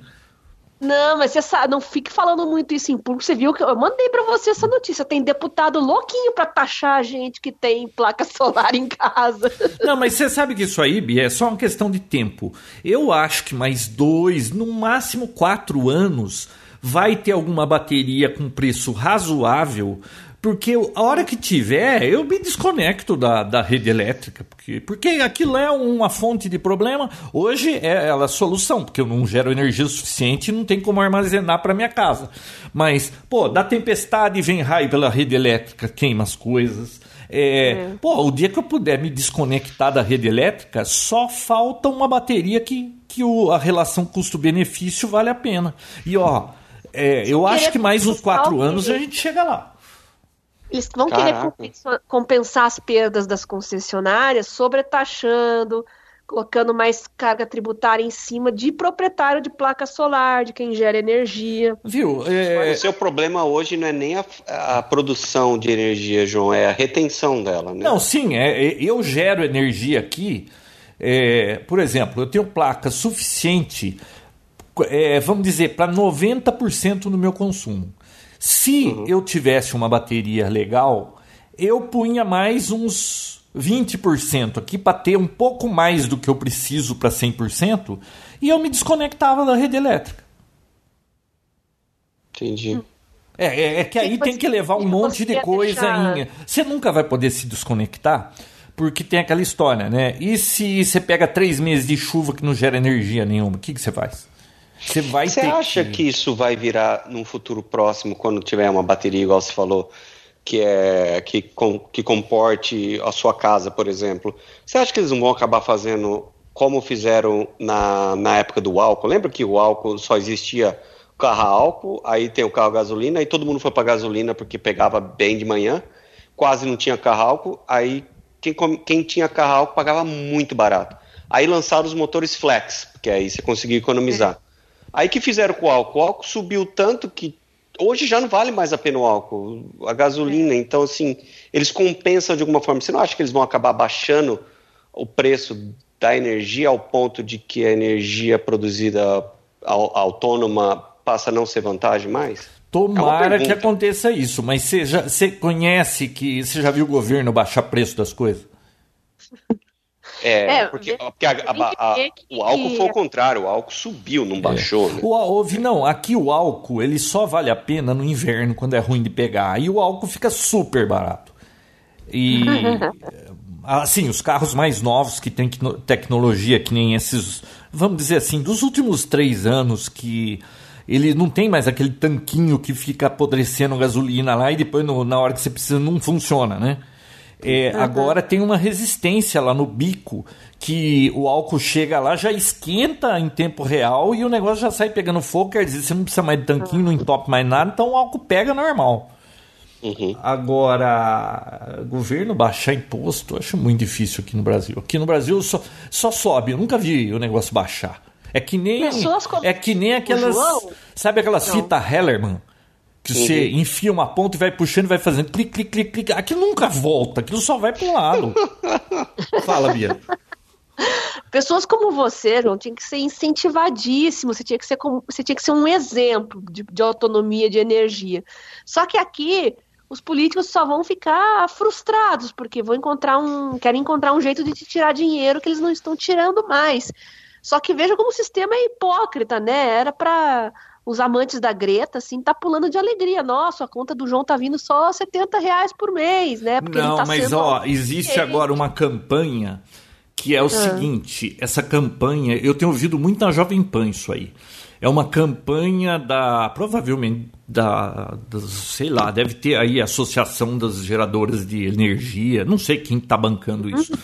Não, mas você sabe, não fique falando muito isso em público. Você viu que eu mandei pra você essa notícia. Tem deputado louquinho pra taxar a gente que tem placa solar em casa. Não, mas você sabe que isso aí, Bia, é só uma questão de tempo. Eu acho que mais dois, no máximo quatro anos, vai ter alguma bateria com preço razoável. Porque a hora que tiver, eu me desconecto da, da rede elétrica. Porque, porque aquilo é uma fonte de problema. Hoje é ela a solução, porque eu não gero energia suficiente e não tem como armazenar para minha casa. Mas, pô, dá tempestade, vem raio pela rede elétrica, queima as coisas. É, Pô, o dia que eu puder me desconectar da rede elétrica, só falta uma bateria que, que o, a relação custo-benefício vale a pena. E ó, é, eu acho que mais uns quatro anos a gente chega lá. Eles vão querer Caraca. compensa- compensar as perdas das concessionárias sobretaxando, colocando mais carga tributária em cima de proprietário de placa solar, de quem gera energia. Viu? É, o seu problema hoje não é nem a, a produção de energia, João, é a retenção dela, né? Não, sim, é, é, eu gero energia aqui. é, por exemplo, eu tenho placa suficiente, é, vamos dizer, para 90% no meu consumo. Se eu tivesse uma bateria legal, eu punha mais uns 20% aqui para ter um pouco mais do que eu preciso para 100% e eu me desconectava da rede elétrica. Entendi. É, é, é que aí tem que levar um monte de coisa deixar- em. Você nunca vai poder se desconectar, porque tem aquela história, né? E se você pega três meses de chuva que não gera energia nenhuma, o que, que você faz? Você vai Você acha que isso vai virar num futuro próximo, quando tiver uma bateria, igual você falou, que é que, com- que comporte a sua casa, por exemplo? Você acha que eles não vão acabar fazendo como fizeram na, na época do álcool? Lembra que o álcool só existia carro a álcool, aí tem o carro a gasolina, aí todo mundo foi para gasolina porque pegava bem de manhã, quase não tinha carro a álcool, aí quem, quem tinha carro a álcool pagava muito barato. Aí lançaram os motores flex, porque aí você conseguia economizar. Aí que fizeram com o álcool? O álcool subiu tanto que hoje já não vale mais a pena o álcool, a gasolina. Então, assim, eles compensam de alguma forma. Você não acha que eles vão acabar baixando o preço da energia ao ponto de que a energia produzida au- autônoma passa a não ser vantagem mais? É Tomara uma que aconteça isso, mas você, já, você conhece que. Você já viu o governo baixar preço das coisas? É, É, porque, porque a- a- a- o álcool foi o contrário, o álcool subiu, não baixou. Né? O, o, não, aqui o álcool ele só vale a pena no inverno, quando é ruim de pegar. E o álcool fica super barato. E assim, os carros mais novos que têm tecno- tecnologia, que nem esses, vamos dizer assim, dos últimos três anos que ele não tem mais aquele tanquinho que fica apodrecendo gasolina lá e depois no- na hora que você precisa não funciona, né? É, uhum. Agora tem uma resistência lá no bico que o álcool chega lá, já esquenta em tempo real e o negócio já sai pegando fogo, quer dizer, você não precisa mais de tanquinho, não entope mais nada, então o álcool pega normal. Uhum. Agora, governo baixar imposto, acho muito difícil aqui no Brasil. Aqui no Brasil só, só sobe, eu nunca vi o negócio baixar. É que nem, é que nem aquelas. Sabe aquelas fitas Hellerman? Que você uhum. enfia uma ponta e vai puxando e vai fazendo clique, clique, clique, clique. Aquilo nunca volta, aquilo só vai para um lado. Fala, Bia. Pessoas como você, João, tinha que ser incentivadíssimo, você tinha que ser, como, você tinha que ser um exemplo de, de autonomia, de energia. Só que aqui os políticos só vão ficar frustrados, porque vão encontrar um. querem encontrar um jeito de te tirar dinheiro que eles não estão tirando mais. Só que veja como o sistema é hipócrita, né? Era para os amantes da Greta, assim, tá pulando de alegria. Nossa, a conta do João tá vindo só 70 reais por mês, né? Porque Não, tá mas ó, existe agora uma campanha que é o ah. seguinte, essa campanha, eu tenho ouvido muito na Jovem Pan isso aí. É uma campanha da, provavelmente, da, da sei lá, deve ter aí a Associação das Geradoras de Energia, não sei quem está bancando isso, uhum.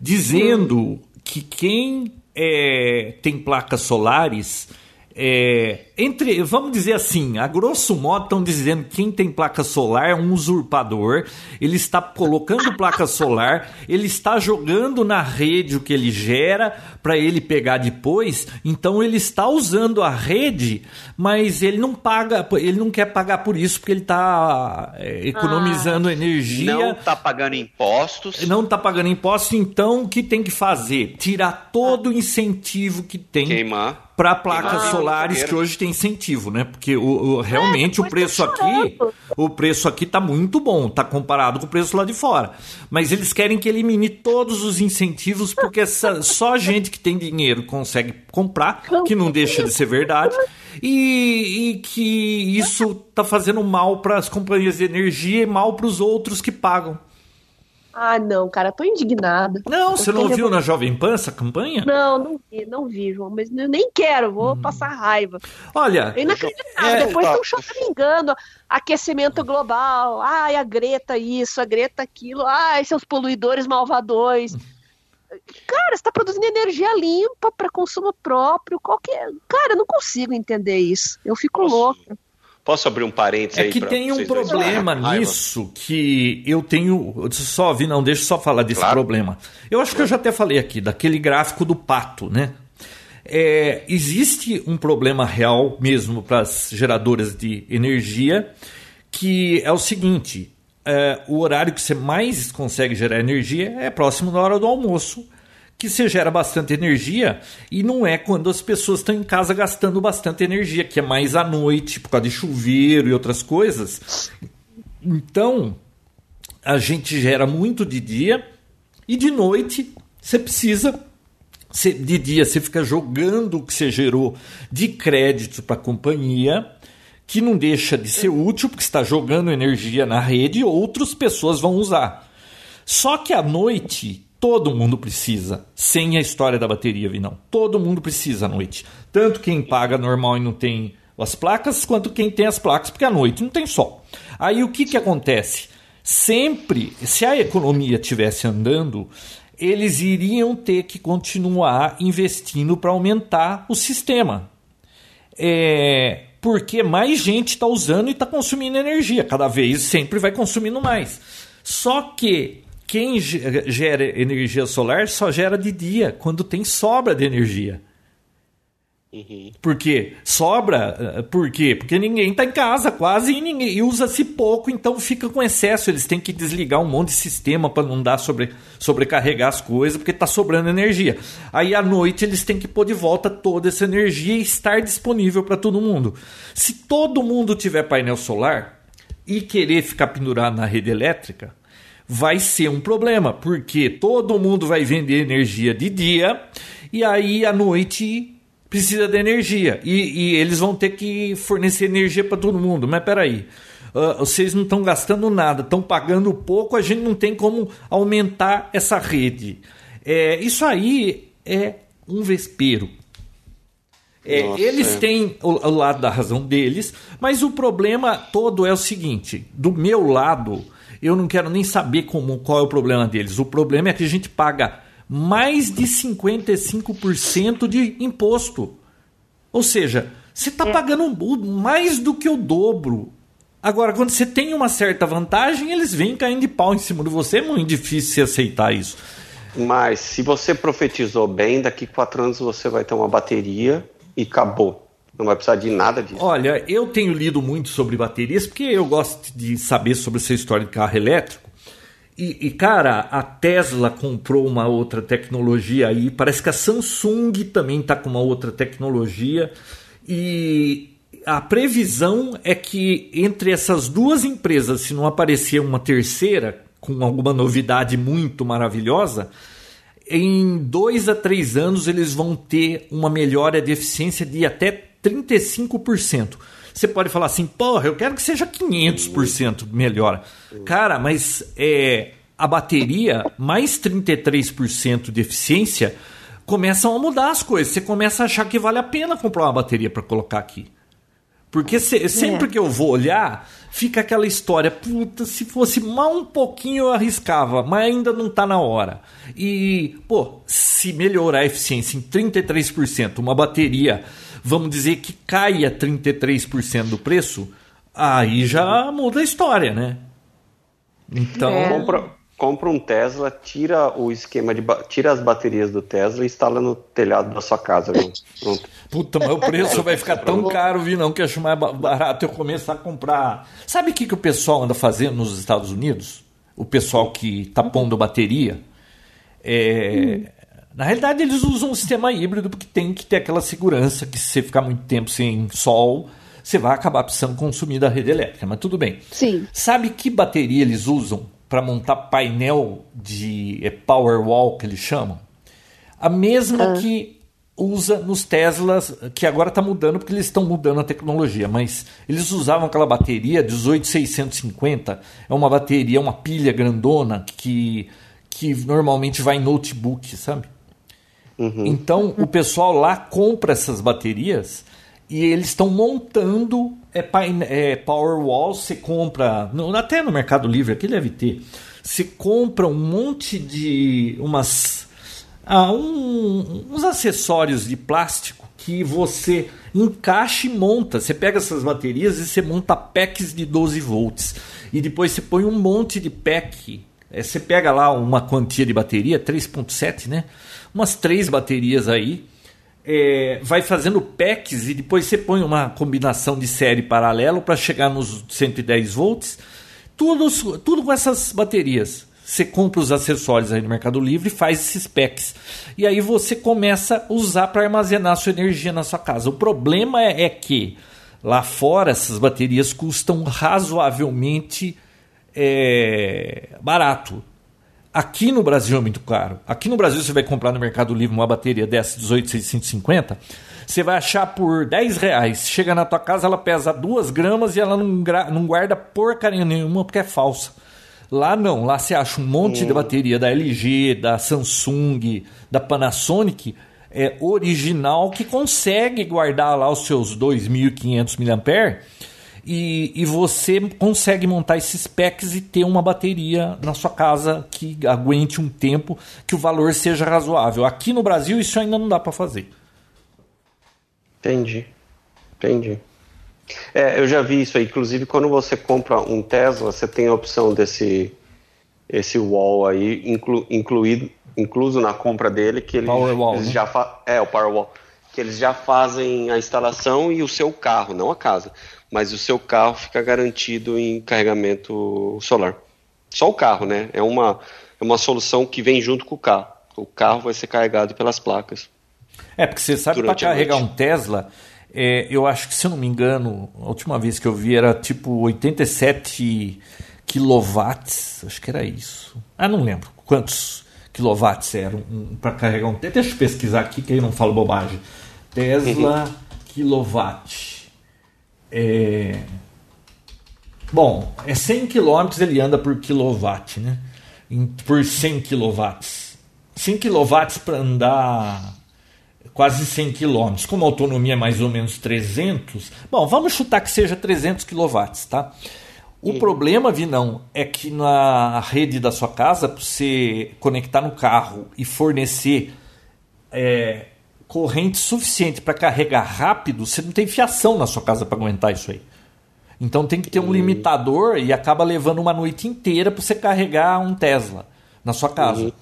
dizendo que quem é, tem placas solares é, entre, vamos dizer assim, a grosso modo estão dizendo que quem tem placa solar é um usurpador, ele está colocando placa solar, ele está jogando na rede o que ele gera para ele pegar depois, então ele está usando a rede, mas ele não paga, ele não quer pagar por isso porque ele está é, economizando ah, energia. Não está pagando impostos. Não está pagando impostos, então o que tem que fazer? Tirar todo o incentivo que tem. Queimar para placas ah, solares que hoje tem incentivo, né? Porque o, o realmente é, o preço aqui, o preço aqui tá muito bom, tá comparado com o preço lá de fora. Mas eles querem que elimine todos os incentivos porque essa, só gente que tem dinheiro consegue comprar, que não deixa de ser verdade, e, e que isso tá fazendo mal para as companhias de energia e mal para os outros que pagam. Ah, não, cara, tô indignada. Não, você não viu na Jovem Pan essa campanha? Não, não vi, não vi, João, mas eu nem quero, vou hum. passar raiva. Olha. É inacreditável. É, Depois estão choramingando aquecimento global. Ai, a Greta isso, a Greta aquilo. Ai, seus poluidores malvadores. Cara, você tá produzindo energia limpa para consumo próprio. Qualquer. Cara, eu não consigo entender isso. Eu fico Posso... louca. Posso abrir um parênteses é aí? É que tem um problema nisso que eu tenho. Só vi, não, deixa eu só falar desse claro. problema. Eu acho que eu já até falei aqui, daquele gráfico do pato, né? É, existe um problema real mesmo para as geradoras de energia, que é o seguinte: é, o horário que você mais consegue gerar energia é próximo da hora do almoço que você gera bastante energia e não é quando as pessoas estão em casa gastando bastante energia, que é mais à noite, por causa de chuveiro e outras coisas. Então, a gente gera muito de dia e de noite você precisa. De dia você fica jogando o que você gerou de crédito para a companhia, que não deixa de ser útil, porque está jogando energia na rede e outras pessoas vão usar. Só que à noite Todo mundo precisa, sem a história da bateria, Vinão. Todo mundo precisa à noite. Tanto quem paga normal e não tem as placas, quanto quem tem as placas, porque à noite não tem sol. Aí o que, que acontece? Sempre, se a economia estivesse andando, eles iriam ter que continuar investindo para aumentar o sistema. É, porque mais gente está usando e está consumindo energia. Cada vez sempre vai consumindo mais. Só que quem gera energia solar só gera de dia, quando tem sobra de energia. Uhum. Por quê? Sobra, eh, por quê? Porque ninguém está em casa quase e ninguém usa-se pouco, então fica com excesso. Eles têm que desligar um monte de sistema para não dar sobre, sobrecarregar as coisas, porque está sobrando energia. Aí à noite eles têm que pôr de volta toda essa energia e estar disponível para todo mundo. Se todo mundo tiver painel solar e querer ficar pendurado na rede elétrica, vai ser um problema, porque todo mundo vai vender energia de dia e aí à noite precisa de energia e, e eles vão ter que fornecer energia para todo mundo. Mas peraí, uh, vocês não estão gastando nada, estão pagando pouco, a gente não tem como aumentar essa rede. É, isso aí é um vespeiro. É, eles têm o, o lado da razão deles, mas o problema todo é o seguinte: do meu lado, eu não quero nem saber como, qual é o problema deles. O problema é que a gente paga mais de 55% de imposto. Ou seja, você está pagando mais do que o dobro. Agora, quando você tem uma certa vantagem, eles vêm caindo de pau em cima de você. É muito difícil você aceitar isso. Mas se você profetizou bem, daqui quatro anos você vai ter uma bateria e acabou. Não vai precisar de nada disso. Olha, eu tenho lido muito sobre baterias porque eu gosto de saber sobre essa história de carro elétrico. E, e, cara, a Tesla comprou uma outra tecnologia aí. Parece que a Samsung também está com uma outra tecnologia. E a previsão é que entre essas duas empresas, se não aparecer uma terceira com alguma novidade muito maravilhosa, em dois a três anos eles vão ter uma melhora de eficiência de até 35%. Você pode falar assim, porra, eu quero que seja 500% melhora. Cara, mas é, a bateria mais 33% de eficiência começam a mudar as coisas. Você começa a achar que vale a pena comprar uma bateria para colocar aqui. Porque se, sempre é. que eu vou olhar, fica aquela história, puta, se fosse mal um pouquinho eu arriscava, mas ainda não está na hora. E, pô, se melhorar a eficiência em 33%, uma bateria, vamos dizer que caia 33% do preço, aí já muda a história, né? Então, é. compra, compra um Tesla, tira o esquema de tira as baterias do Tesla e instala no telhado da sua casa. Pronto. Puta, mas o preço vai ficar tão caro, vi não, que acho mais barato eu começar a comprar. Sabe o que, que o pessoal anda fazendo nos Estados Unidos? O pessoal que está pondo bateria. É, hum. Na realidade, eles usam um sistema híbrido porque tem que ter aquela segurança que se você ficar muito tempo sem sol, você vai acabar precisando consumir da rede elétrica, mas tudo bem. Sim. Sabe que bateria eles usam para montar painel de é, Powerwall, que eles chamam, a mesma ah. que usa nos Teslas, que agora está mudando porque eles estão mudando a tecnologia, mas eles usavam aquela bateria 18650, é uma bateria, uma pilha grandona que, que normalmente vai em notebook, sabe? Uhum. Então o pessoal lá compra essas baterias e eles estão montando é, é, Powerwall, você compra, no, até no Mercado Livre, aqui deve ter, você compra um monte de umas ah, um, uns acessórios de plástico que você encaixa e monta. Você pega essas baterias e você monta packs de 12 volts. E depois você põe um monte de pack. É, você pega lá uma quantia de bateria, 3.7, né? Umas três baterias aí é, vai fazendo packs e depois você põe uma combinação de série paralelo para chegar nos 110 volts. Tudo, tudo com essas baterias. Você compra os acessórios aí no Mercado Livre e faz esses packs. E aí você começa a usar para armazenar sua energia na sua casa. O problema é, é que lá fora essas baterias custam razoavelmente é, barato. Aqui no Brasil é muito caro. Aqui no Brasil você vai comprar no Mercado Livre uma bateria dessa 18650, você vai achar por 10 reais. Chega na tua casa, ela pesa 2 gramas e ela não, não guarda porcaria nenhuma porque é falsa. Lá não, lá você acha um monte hum. de bateria da LG, da Samsung, da Panasonic, é original que consegue guardar lá os seus 2.500 mAh e, e você consegue montar esses packs e ter uma bateria na sua casa que aguente um tempo, que o valor seja razoável. Aqui no Brasil isso ainda não dá para fazer. Entendi, entendi. É, eu já vi isso aí. Inclusive, quando você compra um Tesla, você tem a opção desse esse wall aí inclu, incluído, incluso na compra dele, que eles, Powerwall, eles né? já fa, é o Powerwall, que eles já fazem a instalação e o seu carro, não a casa mas o seu carro fica garantido em carregamento solar. Só o carro, né? É uma, é uma solução que vem junto com o carro. O carro vai ser carregado pelas placas. É, porque você sabe para carregar um Tesla, é, eu acho que, se eu não me engano, a última vez que eu vi era tipo 87 quilowatts, acho que era isso. Ah, não lembro quantos quilowatts eram para carregar um Tesla. Deixa eu pesquisar aqui que aí não falo bobagem. Tesla uhum. quilowatt. É... Bom, é 100 km ele anda por quilowatt, né? Por 100 kW. 100 kW para andar quase 100 km. Como a autonomia é mais ou menos 300, bom, vamos chutar que seja 300 kW, tá? O uhum. problema, Vinão, é que na rede da sua casa, para você conectar no carro e fornecer é, corrente suficiente para carregar rápido, você não tem fiação na sua casa para aguentar isso aí. Então tem que ter um uhum. limitador e acaba levando uma noite inteira para você carregar um Tesla na sua casa. Uhum.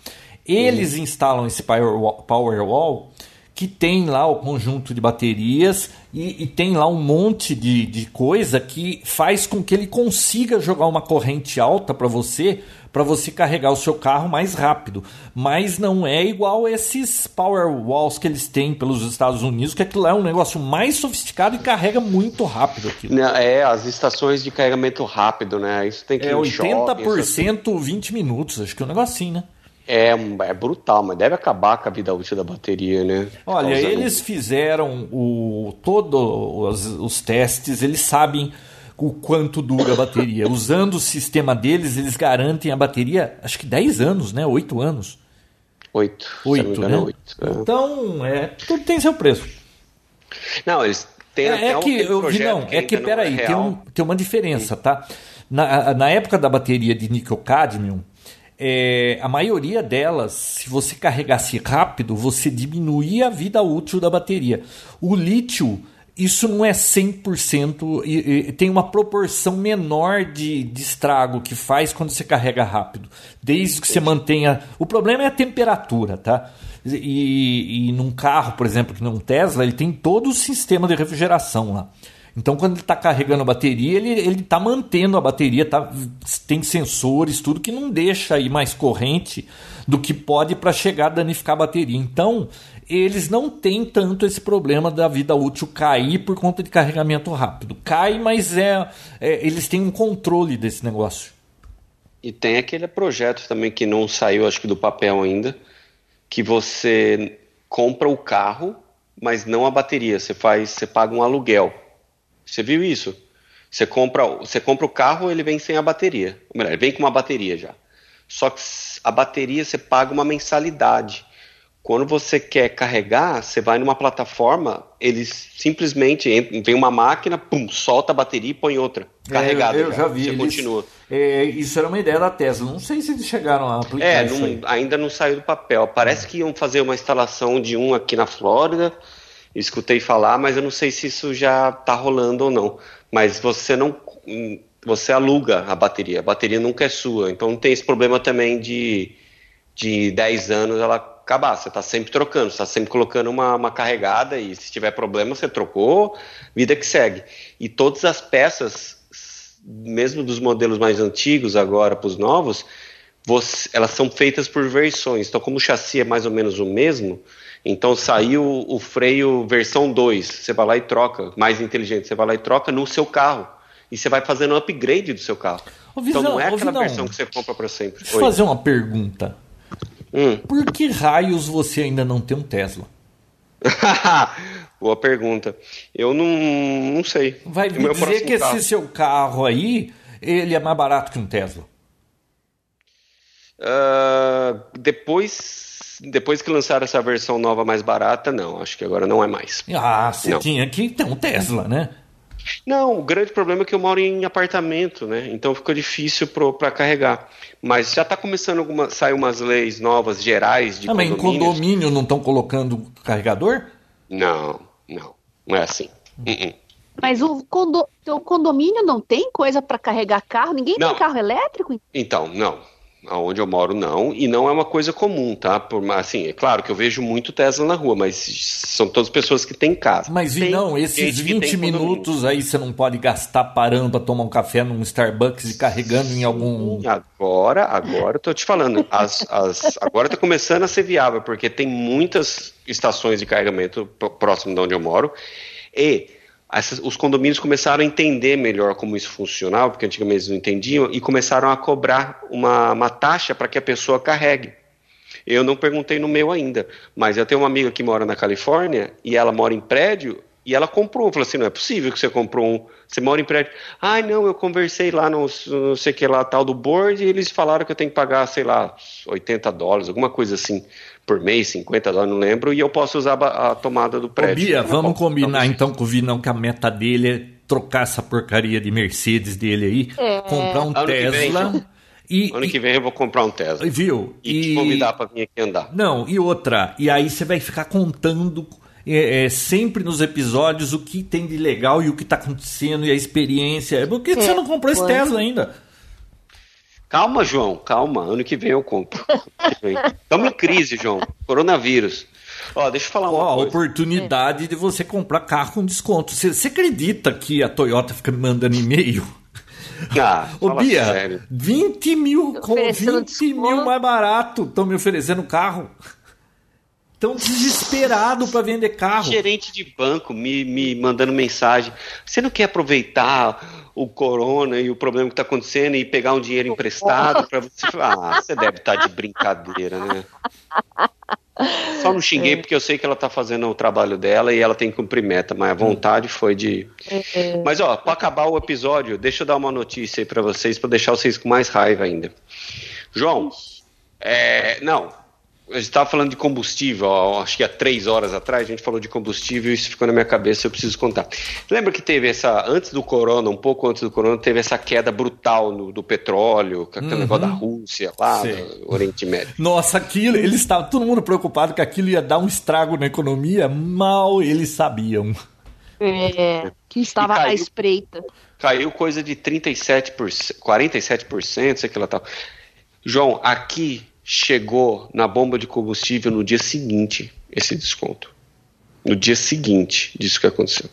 Eles uhum. instalam esse Powerwall, Powerwall que tem lá o conjunto de baterias e, e, tem lá um monte de, de coisa que faz com que ele consiga jogar uma corrente alta para você, para você carregar o seu carro mais rápido. Mas não é igual esses power walls que eles têm pelos Estados Unidos, que aquilo é um negócio mais sofisticado e carrega muito rápido aquilo. É, as estações de carregamento rápido, né? Isso tem que É 80% shopping, 20 minutos, acho que é um negócio assim, né? É, é brutal, mas deve acabar com a vida útil da bateria, né? Olha, Causando... eles fizeram o todos os, os testes, eles sabem o quanto dura a bateria. Usando o sistema deles, eles garantem a bateria, acho que 10 anos, né? 8 anos. 8. 8, né? 8, é. Então, é, tudo tem seu preço. Não, eles têm é, é que, eu, não, que é que peraí, é tem, um, tem uma diferença, tá? Na, na época da bateria de níquel cadmium, é, a maioria delas, se você carregasse rápido, você diminuía a vida útil da bateria. O lítio, isso não é 100%, e, e, tem uma proporção menor de, de estrago que faz quando você carrega rápido, desde que você mantenha. O problema é a temperatura, tá? E, e num carro, por exemplo, que não é um Tesla, ele tem todo o sistema de refrigeração lá. Então, quando ele está carregando a bateria, ele está mantendo a bateria, tá, tem sensores, tudo que não deixa ir mais corrente do que pode para chegar a danificar a bateria. Então, eles não têm tanto esse problema da vida útil cair por conta de carregamento rápido. Cai, mas é, é eles têm um controle desse negócio. E tem aquele projeto também que não saiu, acho que do papel ainda, que você compra o carro, mas não a bateria. Você faz, você paga um aluguel. Você viu isso? Você compra, você compra o carro, ele vem sem a bateria. Ou melhor, ele vem com uma bateria já. Só que a bateria você paga uma mensalidade. Quando você quer carregar, você vai numa plataforma, eles simplesmente vem uma máquina, pum, solta a bateria e põe outra carregada. É, eu, eu já, vi. Você eles, continua. É, isso era uma ideia da Tesla. Não sei se eles chegaram a aplicar é, não, ainda não saiu do papel. Parece que iam fazer uma instalação de um aqui na Flórida escutei falar, mas eu não sei se isso já está rolando ou não. Mas você não. Você aluga a bateria, a bateria nunca é sua. Então não tem esse problema também de, de 10 anos ela acabar. Você está sempre trocando, está sempre colocando uma, uma carregada e se tiver problema você trocou, vida que segue. E todas as peças, mesmo dos modelos mais antigos agora para os novos, você, elas são feitas por versões. Então, como o chassi é mais ou menos o mesmo, então saiu o freio versão 2, você vai lá e troca, mais inteligente, você vai lá e troca no seu carro. E você vai fazendo um upgrade do seu carro. Visão, então não é aquela versão que você compra para sempre. Deixa eu fazer uma pergunta. Hum. Por que raios você ainda não tem um Tesla? Boa pergunta. Eu não, não sei. Vai me dizer que carro. esse seu carro aí, ele é mais barato que um Tesla? Uh, depois depois que lançaram essa versão nova mais barata, não, acho que agora não é mais. Ah, você não. tinha que ter um Tesla, né? Não, o grande problema é que eu moro em apartamento, né? Então fica difícil para carregar. Mas já está começando a sair umas leis novas gerais de ah, Mas em condomínio não estão colocando carregador? Não, não. Não é assim. Uh -uh. Mas o, condo, o condomínio não tem coisa para carregar carro? Ninguém não. tem carro elétrico? Então, não aonde eu moro não, e não é uma coisa comum, tá? Por, assim, é claro que eu vejo muito Tesla na rua, mas são todas pessoas que têm casa. Mas e não, esses 20 minutos aí você não pode gastar parando para tomar um café num Starbucks e carregando em algum. Agora, agora eu tô te falando, as, as, agora tá começando a ser viável, porque tem muitas estações de carregamento próximo de onde eu moro, e essas, os condomínios começaram a entender melhor como isso funcionava, porque antigamente eles não entendiam, e começaram a cobrar uma, uma taxa para que a pessoa carregue. Eu não perguntei no meu ainda, mas eu tenho uma amiga que mora na Califórnia e ela mora em prédio e ela comprou. Falou assim: não é possível que você comprou um. Você mora em prédio. Ai, ah, não, eu conversei lá no não sei que lá tal do board e eles falaram que eu tenho que pagar, sei lá, 80 dólares, alguma coisa assim por mês, 50 dólares, não lembro, e eu posso usar a tomada do prédio. Ô, Bia, vamos combinar então com o Vinão que a meta dele é trocar essa porcaria de Mercedes dele aí, É. comprar um Ano vem, Tesla e, Ano que vem eu vou comprar um Tesla. e- viu? E, te convidar pra vir aqui andar. Não, e outra, e aí você vai ficar contando é, é, sempre nos episódios o que tem de legal e o que tá acontecendo e a experiência. Por que que você É, não comprou esse. Tesla ainda? Calma, João, calma. Ano que vem eu compro. Estamos em crise, João. Coronavírus. Ó, deixa eu falar uma Ó, a coisa. oportunidade de você comprar carro com desconto. Você, você acredita que a Toyota fica me mandando e-mail? Ah, Ô, Bia, sério. 20 mil, com Oferecendo 20 desconto. mil mais barato estão me oferecendo carro. Estão desesperados para vender carro. Gerente de banco me, me mandando mensagem. Você não quer aproveitar o corona e o problema que está acontecendo e pegar um dinheiro emprestado para você? Ah, você deve estar de brincadeira, né? Só não xinguei porque eu sei que ela tá fazendo o trabalho dela e ela tem que cumprir meta, mas a vontade foi de. Mas ó, para acabar o episódio, deixa eu dar uma notícia aí para vocês, para deixar vocês com mais raiva ainda. João, é, não, a gente estava falando de combustível, ó, acho que há três horas atrás a gente falou de combustível e isso ficou na minha cabeça, eu preciso contar. Lembra que teve essa, antes do corona, um pouco antes do corona, teve essa queda brutal no- do petróleo, com aquele negócio da Rússia lá, Oriente Médio. Nossa, aquilo, eles estavam todo mundo preocupado que aquilo ia dar um estrago na economia. Mal eles sabiam. É, que estava caiu. à espreita. Caiu coisa de 37%, 47%, sei que ela tal. João, aqui chegou na bomba de combustível no dia seguinte esse desconto. No dia seguinte disso que aconteceu.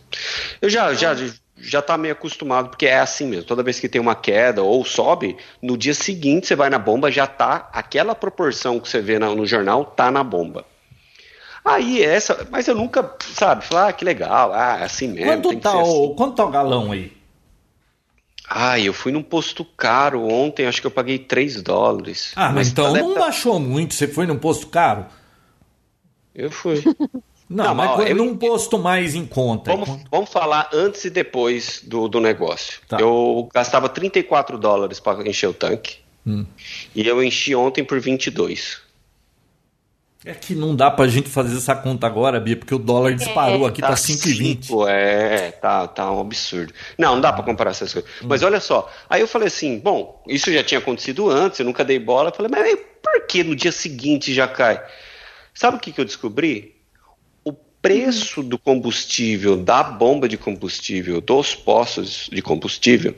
Eu já já já tá meio acostumado porque é assim mesmo. Toda vez que tem uma queda ou sobe, no dia seguinte você vai na bomba já tá aquela proporção que você vê na- no jornal tá na bomba. Aí essa, mas eu nunca, sabe, falar ah, que legal, ah, é assim mesmo. Quanto tá, ser assim. o, quanto tá o galão aí? Ai, eu fui num posto caro ontem, acho que eu paguei 3 dólares. Ah, mas então tá- não baixou muito. Você foi num posto caro? Eu fui. Não, Não, mas ó, eu- num posto mais em conta. vamos, vamos falar antes e depois do, do negócio. Tá. Eu gastava 34 dólares para encher o tanque. Hum. E eu enchi ontem por 22. É que não dá pra gente fazer essa conta agora, Bia, porque o dólar disparou aqui, tá, Tá 5,20. cinco, É, tá, tá um absurdo. Não, não dá pra comparar essas coisas. Mas olha só, aí eu falei assim, bom, isso já tinha acontecido antes, eu nunca dei bola. Eu falei, mas por que no dia seguinte já cai? Sabe o que, que eu descobri? O preço do combustível, da bomba de combustível, dos postos de combustível,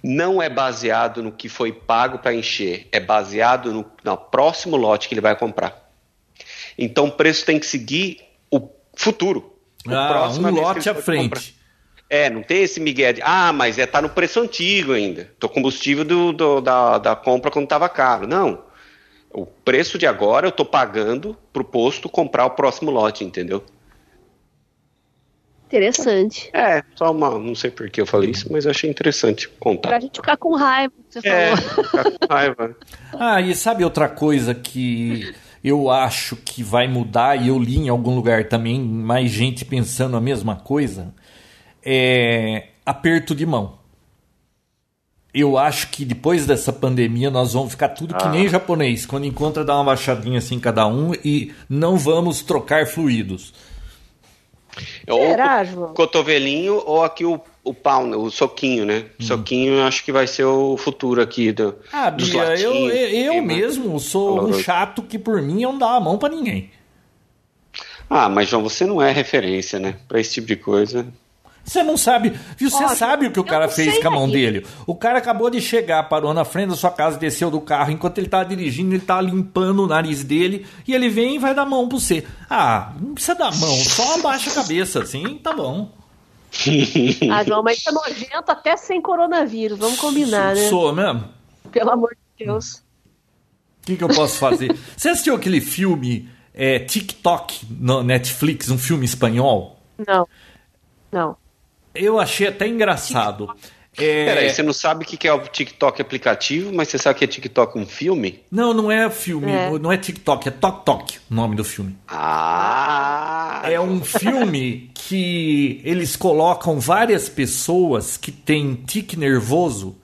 não é baseado no que foi pago para encher, é baseado no, no próximo lote que ele vai comprar. Então o preço tem que seguir o futuro. O Ah, próximo um que lote à frente. comprar. É, não tem esse migué de, ah, mas é, tá no preço antigo ainda. Do combustível do, do- da, da compra quando estava caro. Não. O preço de agora eu tô pagando pro posto comprar o próximo lote, entendeu? Interessante. É, só uma. Não sei por que eu falei isso, mas eu achei interessante contar. Pra gente ficar com raiva, você É, falou. ficar com raiva. Ah, e sabe outra coisa que eu acho que vai mudar, e eu li em algum lugar também, mais gente pensando a mesma coisa? É aperto de mão. Eu acho que depois dessa pandemia nós vamos ficar tudo que nem japonês. Quando encontra, dá uma baixadinha assim cada um e não vamos trocar fluidos. Será, ou João? o cotovelinho ou aqui o, o pau, né, o soquinho, né? O soquinho eu acho que vai ser o futuro aqui do, Ah, dos Bia, eu, latinhos, eu, eu esquema. mesmo sou um chato que por mim eu não dava a mão pra ninguém. Ah, mas João, você não é referência, né? Pra esse tipo de coisa. Você não sabe, viu? Você Ó, sabe o que o cara fez com a mão dele. O cara acabou de chegar, parou na frente da sua casa, desceu do carro. Enquanto ele tava dirigindo, ele tava limpando o nariz dele. E ele vem e vai dar mão pra você. Ah, não precisa dar mão, só abaixa a cabeça, assim, tá bom. Ah, João, mas isso é nojento até sem coronavírus. Vamos combinar, né? Sou mesmo? Pelo amor de Deus. O que, que eu posso fazer? você assistiu aquele filme é, TikTok no Netflix, um filme espanhol? Não. Não. Eu achei até engraçado. É, Peraí, você não sabe o que é o TikTok aplicativo, mas você sabe que é TikTok um filme? Não, não é filme, É. não é TikTok, é Tok Tok o nome do filme. Ah! É um filme que eles colocam várias pessoas que têm tique nervoso,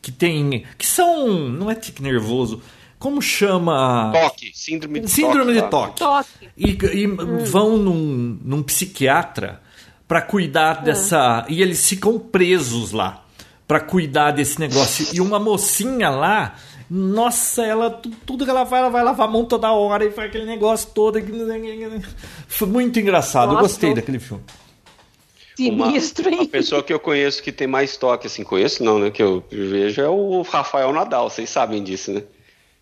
que tem, que são, não é tique nervoso, como chama? Toque, síndrome de Síndrome toque. de lá. toque. Toque. E, e vão num, num psiquiatra para cuidar dessa. E eles ficam presos lá para cuidar desse negócio. E uma mocinha lá, nossa, ela tudo que ela vai, ela vai lavar a mão toda hora e faz aquele negócio todo. Foi muito engraçado. Nossa, Eu gostei daquele filme. Sinistro, hein? Uma, pessoa que eu conheço que tem mais toque, assim, conheço não, né? Que eu vejo é o Rafael Nadal, vocês sabem disso, né?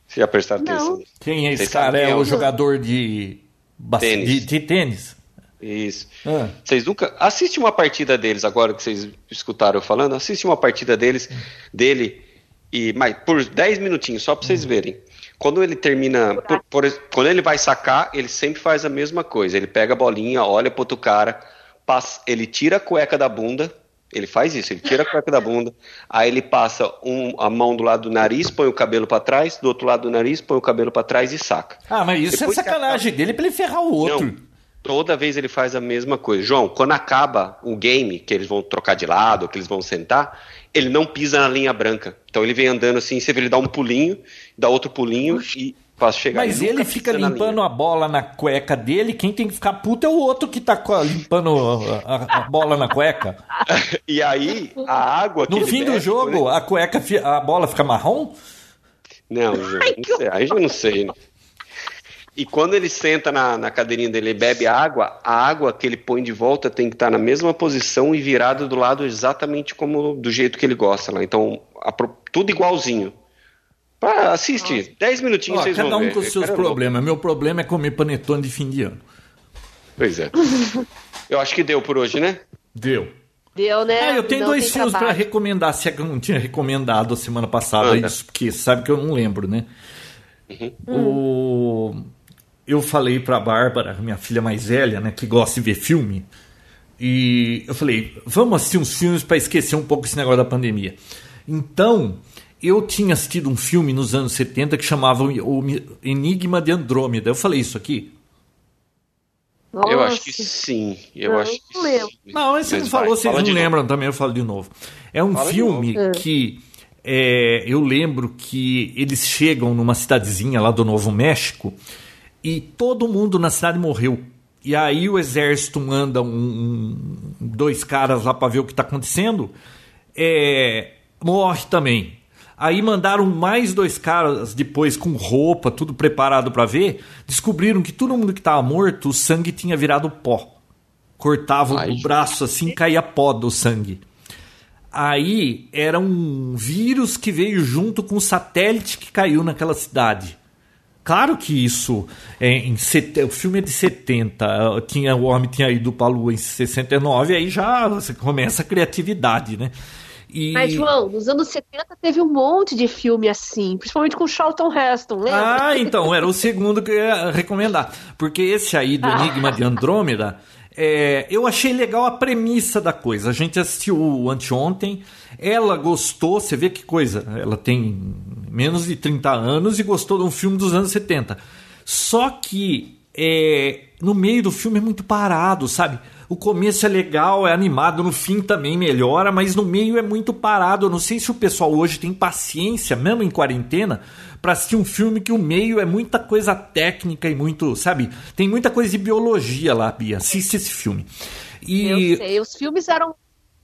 Vocês já prestaram não. atenção? Quem é esse cara? É, é o jogador de tênis. De, de tênis. Isso. Ah. Vocês nunca. Assiste uma partida deles, agora que vocês escutaram eu falando, assiste uma partida deles, dele, e mas por 10 minutinhos, só para vocês hum. verem. Quando ele termina. Por, por, quando ele vai sacar, ele sempre faz a mesma coisa. Ele pega a bolinha, olha pro outro cara, passa, ele tira a cueca da bunda. Ele faz isso, ele tira a cueca da bunda, aí ele passa um, a mão do lado do nariz, põe o cabelo para trás, do outro lado do nariz, põe o cabelo para trás e saca. Ah, mas isso é Depois é sacanagem acaba... dele para ele ferrar o outro. Não, toda vez ele faz a mesma coisa. João, quando acaba o game, que eles vão trocar de lado, que eles vão sentar, ele não pisa na linha branca. Então ele vem andando assim, você vê ele dá um pulinho, dá outro pulinho e faz chegar. Mas ele, ele fica limpando a bola na cueca dele, quem tem que ficar puto é o outro que tá limpando a, a, a bola na cueca. e aí, a água No fim do jogo, né? a cueca, a bola fica marrom? Não, João, não sei. Aí eu não sei. E quando ele senta na, na cadeirinha dele e bebe água, a água que ele põe de volta tem que estar na mesma posição e virada do lado exatamente como do jeito que ele gosta lá. Então, a, tudo igualzinho. Ah, assiste, 10 minutinhos Ó, vocês cada vão um com os seus problemas. Meu problema é comer panetone de fim de ano. Pois é. eu acho que deu por hoje, né? Deu. Deu, né? Ah, eu tenho não dois filmes para recomendar, se é que eu não tinha recomendado a semana passada Anda. isso, porque sabe que eu não lembro, né? Uhum. O eu falei para a Bárbara, minha filha mais velha, né, que gosta de ver filme, e eu falei, vamos assistir uns filmes para esquecer um pouco esse negócio da pandemia. Então, eu tinha assistido um filme nos anos 70 que chamava O Enigma de Andrômeda. Eu falei isso aqui? Nossa. Eu acho que sim. Eu não, acho que lembro. sim. Não, mas você não falou, vocês não lembram novo. também, eu falo de novo. É um fala filme que é, eu lembro que eles chegam numa cidadezinha lá do Novo México e todo mundo na cidade morreu. E aí o exército manda um, um, dois caras lá para ver o que está acontecendo, é, morre também. Aí mandaram mais dois caras depois com roupa, tudo preparado para ver. Descobriram que todo mundo que estava morto, o sangue tinha virado pó. Cortava Ai, o braço assim, caía pó do sangue. Aí era um vírus que veio junto com o satélite que caiu naquela cidade. Claro que isso, é, em set... o filme é de 70, tinha, o homem tinha ido para a Lua em 69, aí já começa a criatividade, né? E... Mas, João, nos anos 70 teve um monte de filme assim, principalmente com Charlton Heston, lembra? Ah, então, era o segundo que eu ia recomendar. Porque esse aí do Enigma de Andrômeda, é, eu achei legal a premissa da coisa. A gente assistiu anteontem, ela gostou, você vê que coisa, ela tem menos de 30 anos e gostou de um filme dos anos 70. Só que é, no meio do filme é muito parado, sabe? O começo é legal, é animado, no fim também melhora, mas no meio é muito parado. Eu não sei se o pessoal hoje tem paciência, mesmo em quarentena, para assistir um filme que o meio é muita coisa técnica e muito, sabe? Tem muita coisa de biologia lá, Bia. Assiste esse filme. E... Eu sei, os filmes eram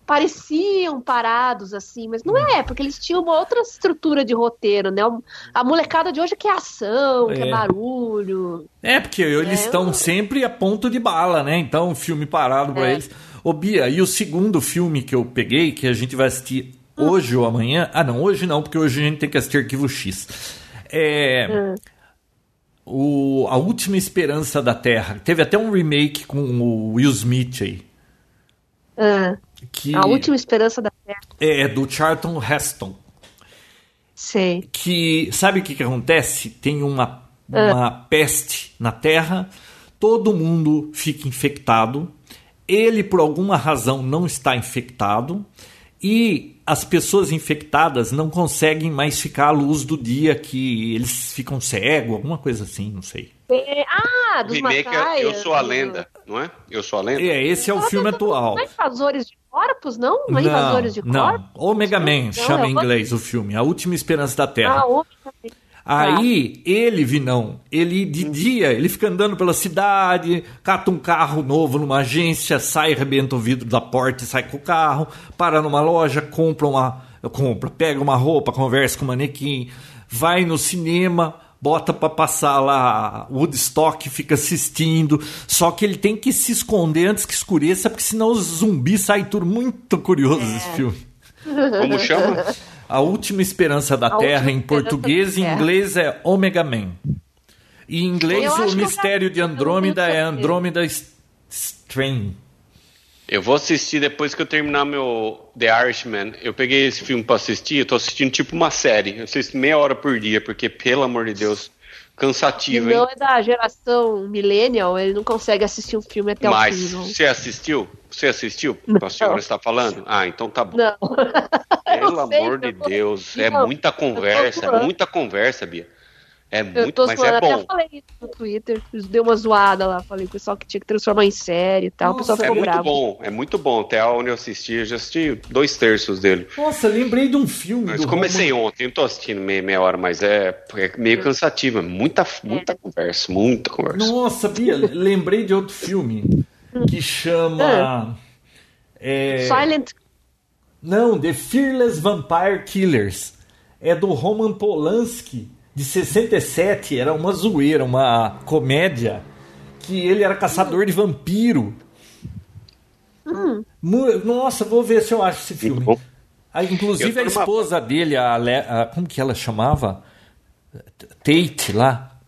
pareciam parados, assim, mas não é, porque eles tinham uma outra estrutura de roteiro, né? A molecada de hoje quer ação, é. quer barulho. É, porque eles é, estão eu... sempre a ponto de bala, né? Então, filme parado pra é. eles. Ô, Bia, e o segundo filme que eu peguei, que a gente vai assistir hum. hoje ou amanhã. Ah, não, hoje não, porque hoje a gente tem que assistir Arquivo X. É. Hum. O, a Última Esperança da Terra. Teve até um remake com o Will Smith aí. Hum. Que a última esperança da Terra. É, do Charlton Heston. Sei. Que sabe o que, que acontece? Tem uma, uma ah. peste na Terra, todo mundo fica infectado, ele por alguma razão não está infectado e as pessoas infectadas não conseguem mais ficar à luz do dia que eles ficam cegos, alguma coisa assim, não sei. É, ah, dos Remake é Eu Sou a Lenda, não é? Eu Sou a Lenda? É, esse é o filme atual. Não é Invasores de Corpos, não? Não é Invasores de não. Corpos? Não, Omega Man não, chama em inglês o filme, A Última Esperança da Terra. Ah, Aí ele, Vinão, ele de dia, ele fica andando pela cidade, cata um carro novo numa agência, sai, arrebenta o vidro da porta e sai com o carro, para numa loja, compra uma. compra, pega uma roupa, conversa com o manequim, vai no cinema, bota para passar lá Woodstock, fica assistindo. Só que ele tem que se esconder antes que escureça, porque senão os zumbis saem tudo muito curioso É. esse filme. Como chama? A Última Esperança da A Terra, Última em português e inglês é Omega Man. E em inglês o já Mistério vi, de Andrômeda é. Andrômeda Strain. Eu vou assistir depois que eu terminar meu The Irishman. Eu peguei esse filme pra assistir, eu tô assistindo tipo uma série. Eu assisto meia hora por dia, porque, pelo amor de Deus, Se cansativo, não hein? é da geração millennial, ele não consegue assistir um filme até Mas o fim. Não. você assistiu? Você assistiu? A senhora está falando? Ah, então tá bom. Não. Pelo sei, amor de Deus, é Não, muita conversa, é muita conversa, Bia. É Eu muito, mas zoando, é até bom. falei isso no Twitter, deu uma zoada lá, falei o pessoal que tinha que transformar em série e tal, o pessoal Nossa, É ficou muito bravo. bom, é muito bom. Até onde eu assisti, eu já assisti dois terços dele. Nossa, lembrei de um filme. Mas do comecei ontem, não tô assistindo meia, meia hora, mas é, é meio cansativo. é Muita, muita conversa, muita conversa. Nossa, Bia, lembrei de outro filme que chama. é, Silent Não, The Fearless Vampire Killers. É do Roman Polanski, de 67. Era uma zoeira, uma comédia. Que ele era caçador de vampiro. Mu- Nossa, vou ver se eu acho esse filme. Ah, inclusive a esposa dele, a, Le- a- como que ela chamava? Tate lá.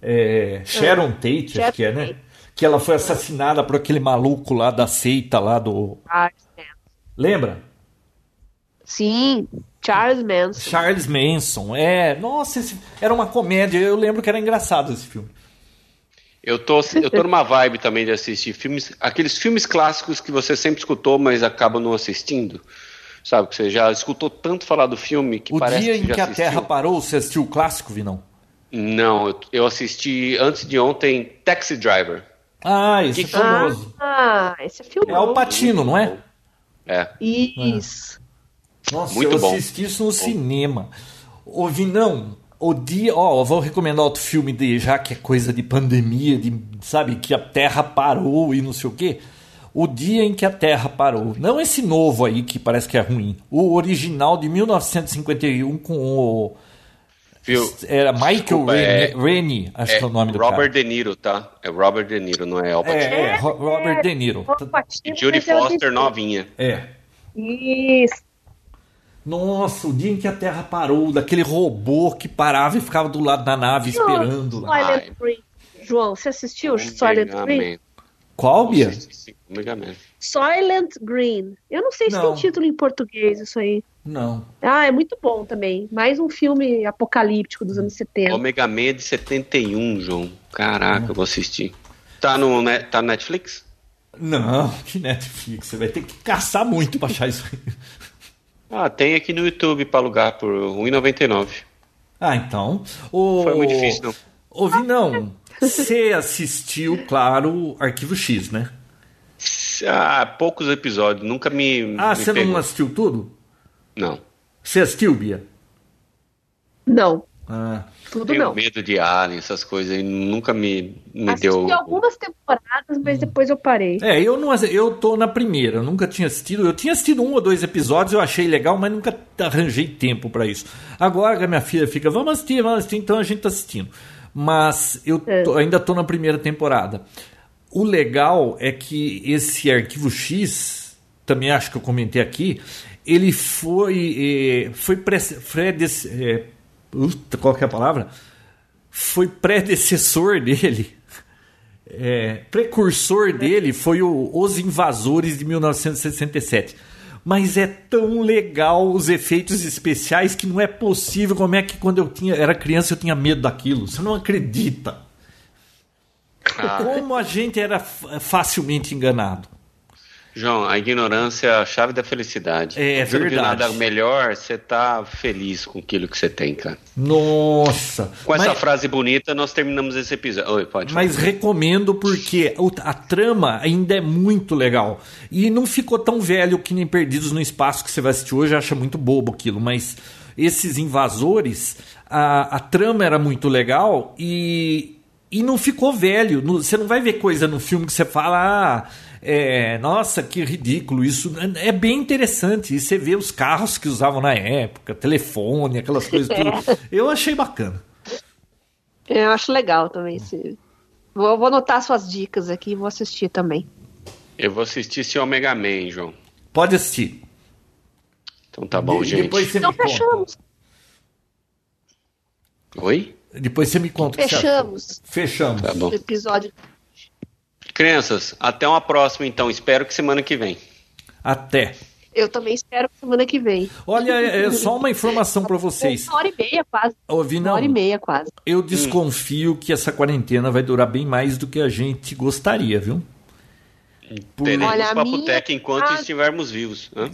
É, Sharon Tate, acho que é, né? Tate. Que ela foi assassinada por aquele maluco lá da seita lá do. Charles Manson. Lembra? Sim, Charles Manson. Charles Manson. É, nossa, esse- era uma comédia. Eu lembro que era engraçado esse filme. Eu tô, eu tô numa vibe também de assistir filmes, aqueles filmes clássicos que você sempre escutou, mas acaba não assistindo. Sabe, que você já escutou tanto falar do filme que O parece dia que em já que a assistiu. Terra parou, você assistiu o clássico, Vinão? Não, eu, eu assisti antes de ontem Taxi Driver. Ah, esse é Que- famoso. Ah, esse é filme. É o Patino, não é? É. Isso. Nossa, Muito eu bom. assisti isso no cinema. Ô, Vinão, o dia. Ó, eu vou recomendar outro filme de já que é coisa de pandemia, de, sabe, que a Terra parou e não sei o quê. O dia em que a Terra parou. Não esse novo aí que parece que é ruim. O original de 1951 com o. Viu? Era Michael é- Rennie, Rennie, acho É que é o nome do Robert cara. De Niro, tá? É Robert De Niro, não é Al Pacino. É, é, Ro- Robert De Niro. E Judy Foster novinha. É. Isso. Nossa, o dia em que a Terra parou, daquele robô que parava e ficava do lado da nave esperando lá. Silent. Green. João, você assistiu Silent Green? Qual, Bia? Omega Man. Silent Green. Eu não sei se Não. tem título em português isso aí. Não. Ah, é muito bom também. Mais um filme apocalíptico dos anos 70. Omega Man de 71, João. Caraca, eu vou assistir. Tá no, tá no Netflix? Não, que Netflix. Você vai ter que caçar muito pra achar isso aí. Ah, tem aqui no YouTube pra alugar por R$1,99. Ah, então. O... Foi muito difícil, não. Ô, Vinão, você assistiu, claro, Arquivo X, né? Ah, poucos episódios, nunca me. Ah, me você pegou. não assistiu tudo? Não. Você assistiu, Bia? Não, Ah, tudo Tenho não. medo de alien, essas coisas, e nunca me, me Assisti deu. algumas temporadas, mas depois eu parei. É, eu não eu tô na primeira, eu nunca tinha assistido. Eu tinha assistido um ou dois episódios, eu achei legal, mas nunca arranjei tempo pra isso. Agora que a minha filha fica, vamos assistir, vamos assistir, então a gente tá assistindo. Mas eu tô- ainda tô na primeira temporada. O legal é que esse arquivo X, também acho que eu comentei aqui, ele foi eh, foi pre, predes- puta, qual que é a palavra? Foi predecessor dele. É, precursor dele foi o Os Invasores de 1967. Mas é tão legal os efeitos especiais que não é possível. Como é que quando eu tinha, era criança eu tinha medo daquilo? Você não acredita. Ah, Como a gente era facilmente enganado. João, a ignorância é a chave da felicidade. É viu verdade. nada melhor, você tá feliz com aquilo que você tem, cara. Nossa! Com essa Mas- frase bonita, nós terminamos esse episódio. Oi, pode falar. Mas recomendo porque a trama ainda é muito legal. E não ficou tão velho que nem Perdidos no Espaço que você vai assistir hoje, acha muito bobo aquilo. Mas esses invasores, a, a trama era muito legal e, e não ficou velho. Você não vai ver coisa no filme que você fala, ah, é, nossa, que ridículo isso. É bem interessante. E você vê os carros que usavam na época, telefone, aquelas coisas. Tudo. É. Eu achei bacana. Eu acho legal também. Esse... Vou, vou anotar suas dicas aqui e vou assistir também. Eu vou assistir esse Omega Man, João. Pode assistir. Então tá bom, de, gente. Depois você então me fechamos. Conta. Oi? Depois você me conta. Fechamos. Fechamos. Tá bom. episódio. Crianças, até uma próxima então. Espero que semana que vem. Até. Eu também espero semana que vem. Olha, é, é só uma informação para vocês. Uma hora e meia quase. Ouvi, não, uma hora e meia quase. Eu desconfio hum. que essa quarentena vai durar bem mais do que a gente gostaria, viu? Por... Teremos Olha, Papotec minha... enquanto a... estivermos vivos. Hã?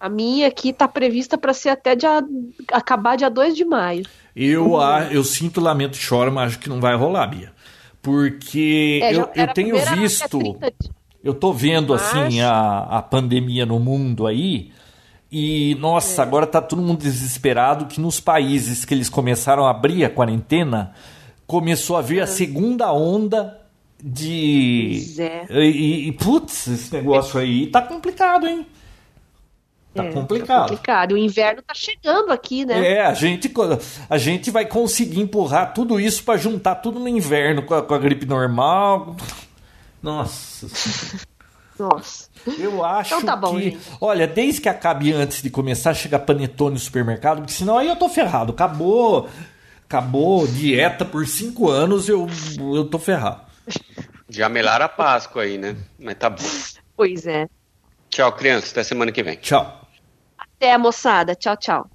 A minha aqui está prevista para ser até dia... acabar dia 2 de maio. Eu, uhum. a, eu sinto lamento e choro, mas acho que não vai rolar, Bia. Porque é, eu, eu tenho visto. Eu tô vendo mas... assim a, a pandemia no mundo aí. E, nossa, é. agora tá todo mundo desesperado que nos países que eles começaram a abrir a quarentena, começou a vir a é. segunda onda de. É. E, e, putz, esse negócio aí tá complicado, hein? Tá é, complicado. Tá complicado. O inverno tá chegando aqui, né? É, a gente, a gente vai conseguir empurrar tudo isso para juntar tudo no inverno com a, com a gripe normal. Nossa. Nossa. Eu acho então tá bom, que. Gente. Olha, desde que acabe antes de começar a chegar panetone no supermercado, porque senão aí eu tô ferrado. Acabou. Acabou dieta por cinco anos, eu, eu tô ferrado. Já melaram a Páscoa aí, né? Mas tá bom. Pois é. Tchau, crianças. Até semana que vem. Tchau. Até, moçada. Tchau, tchau.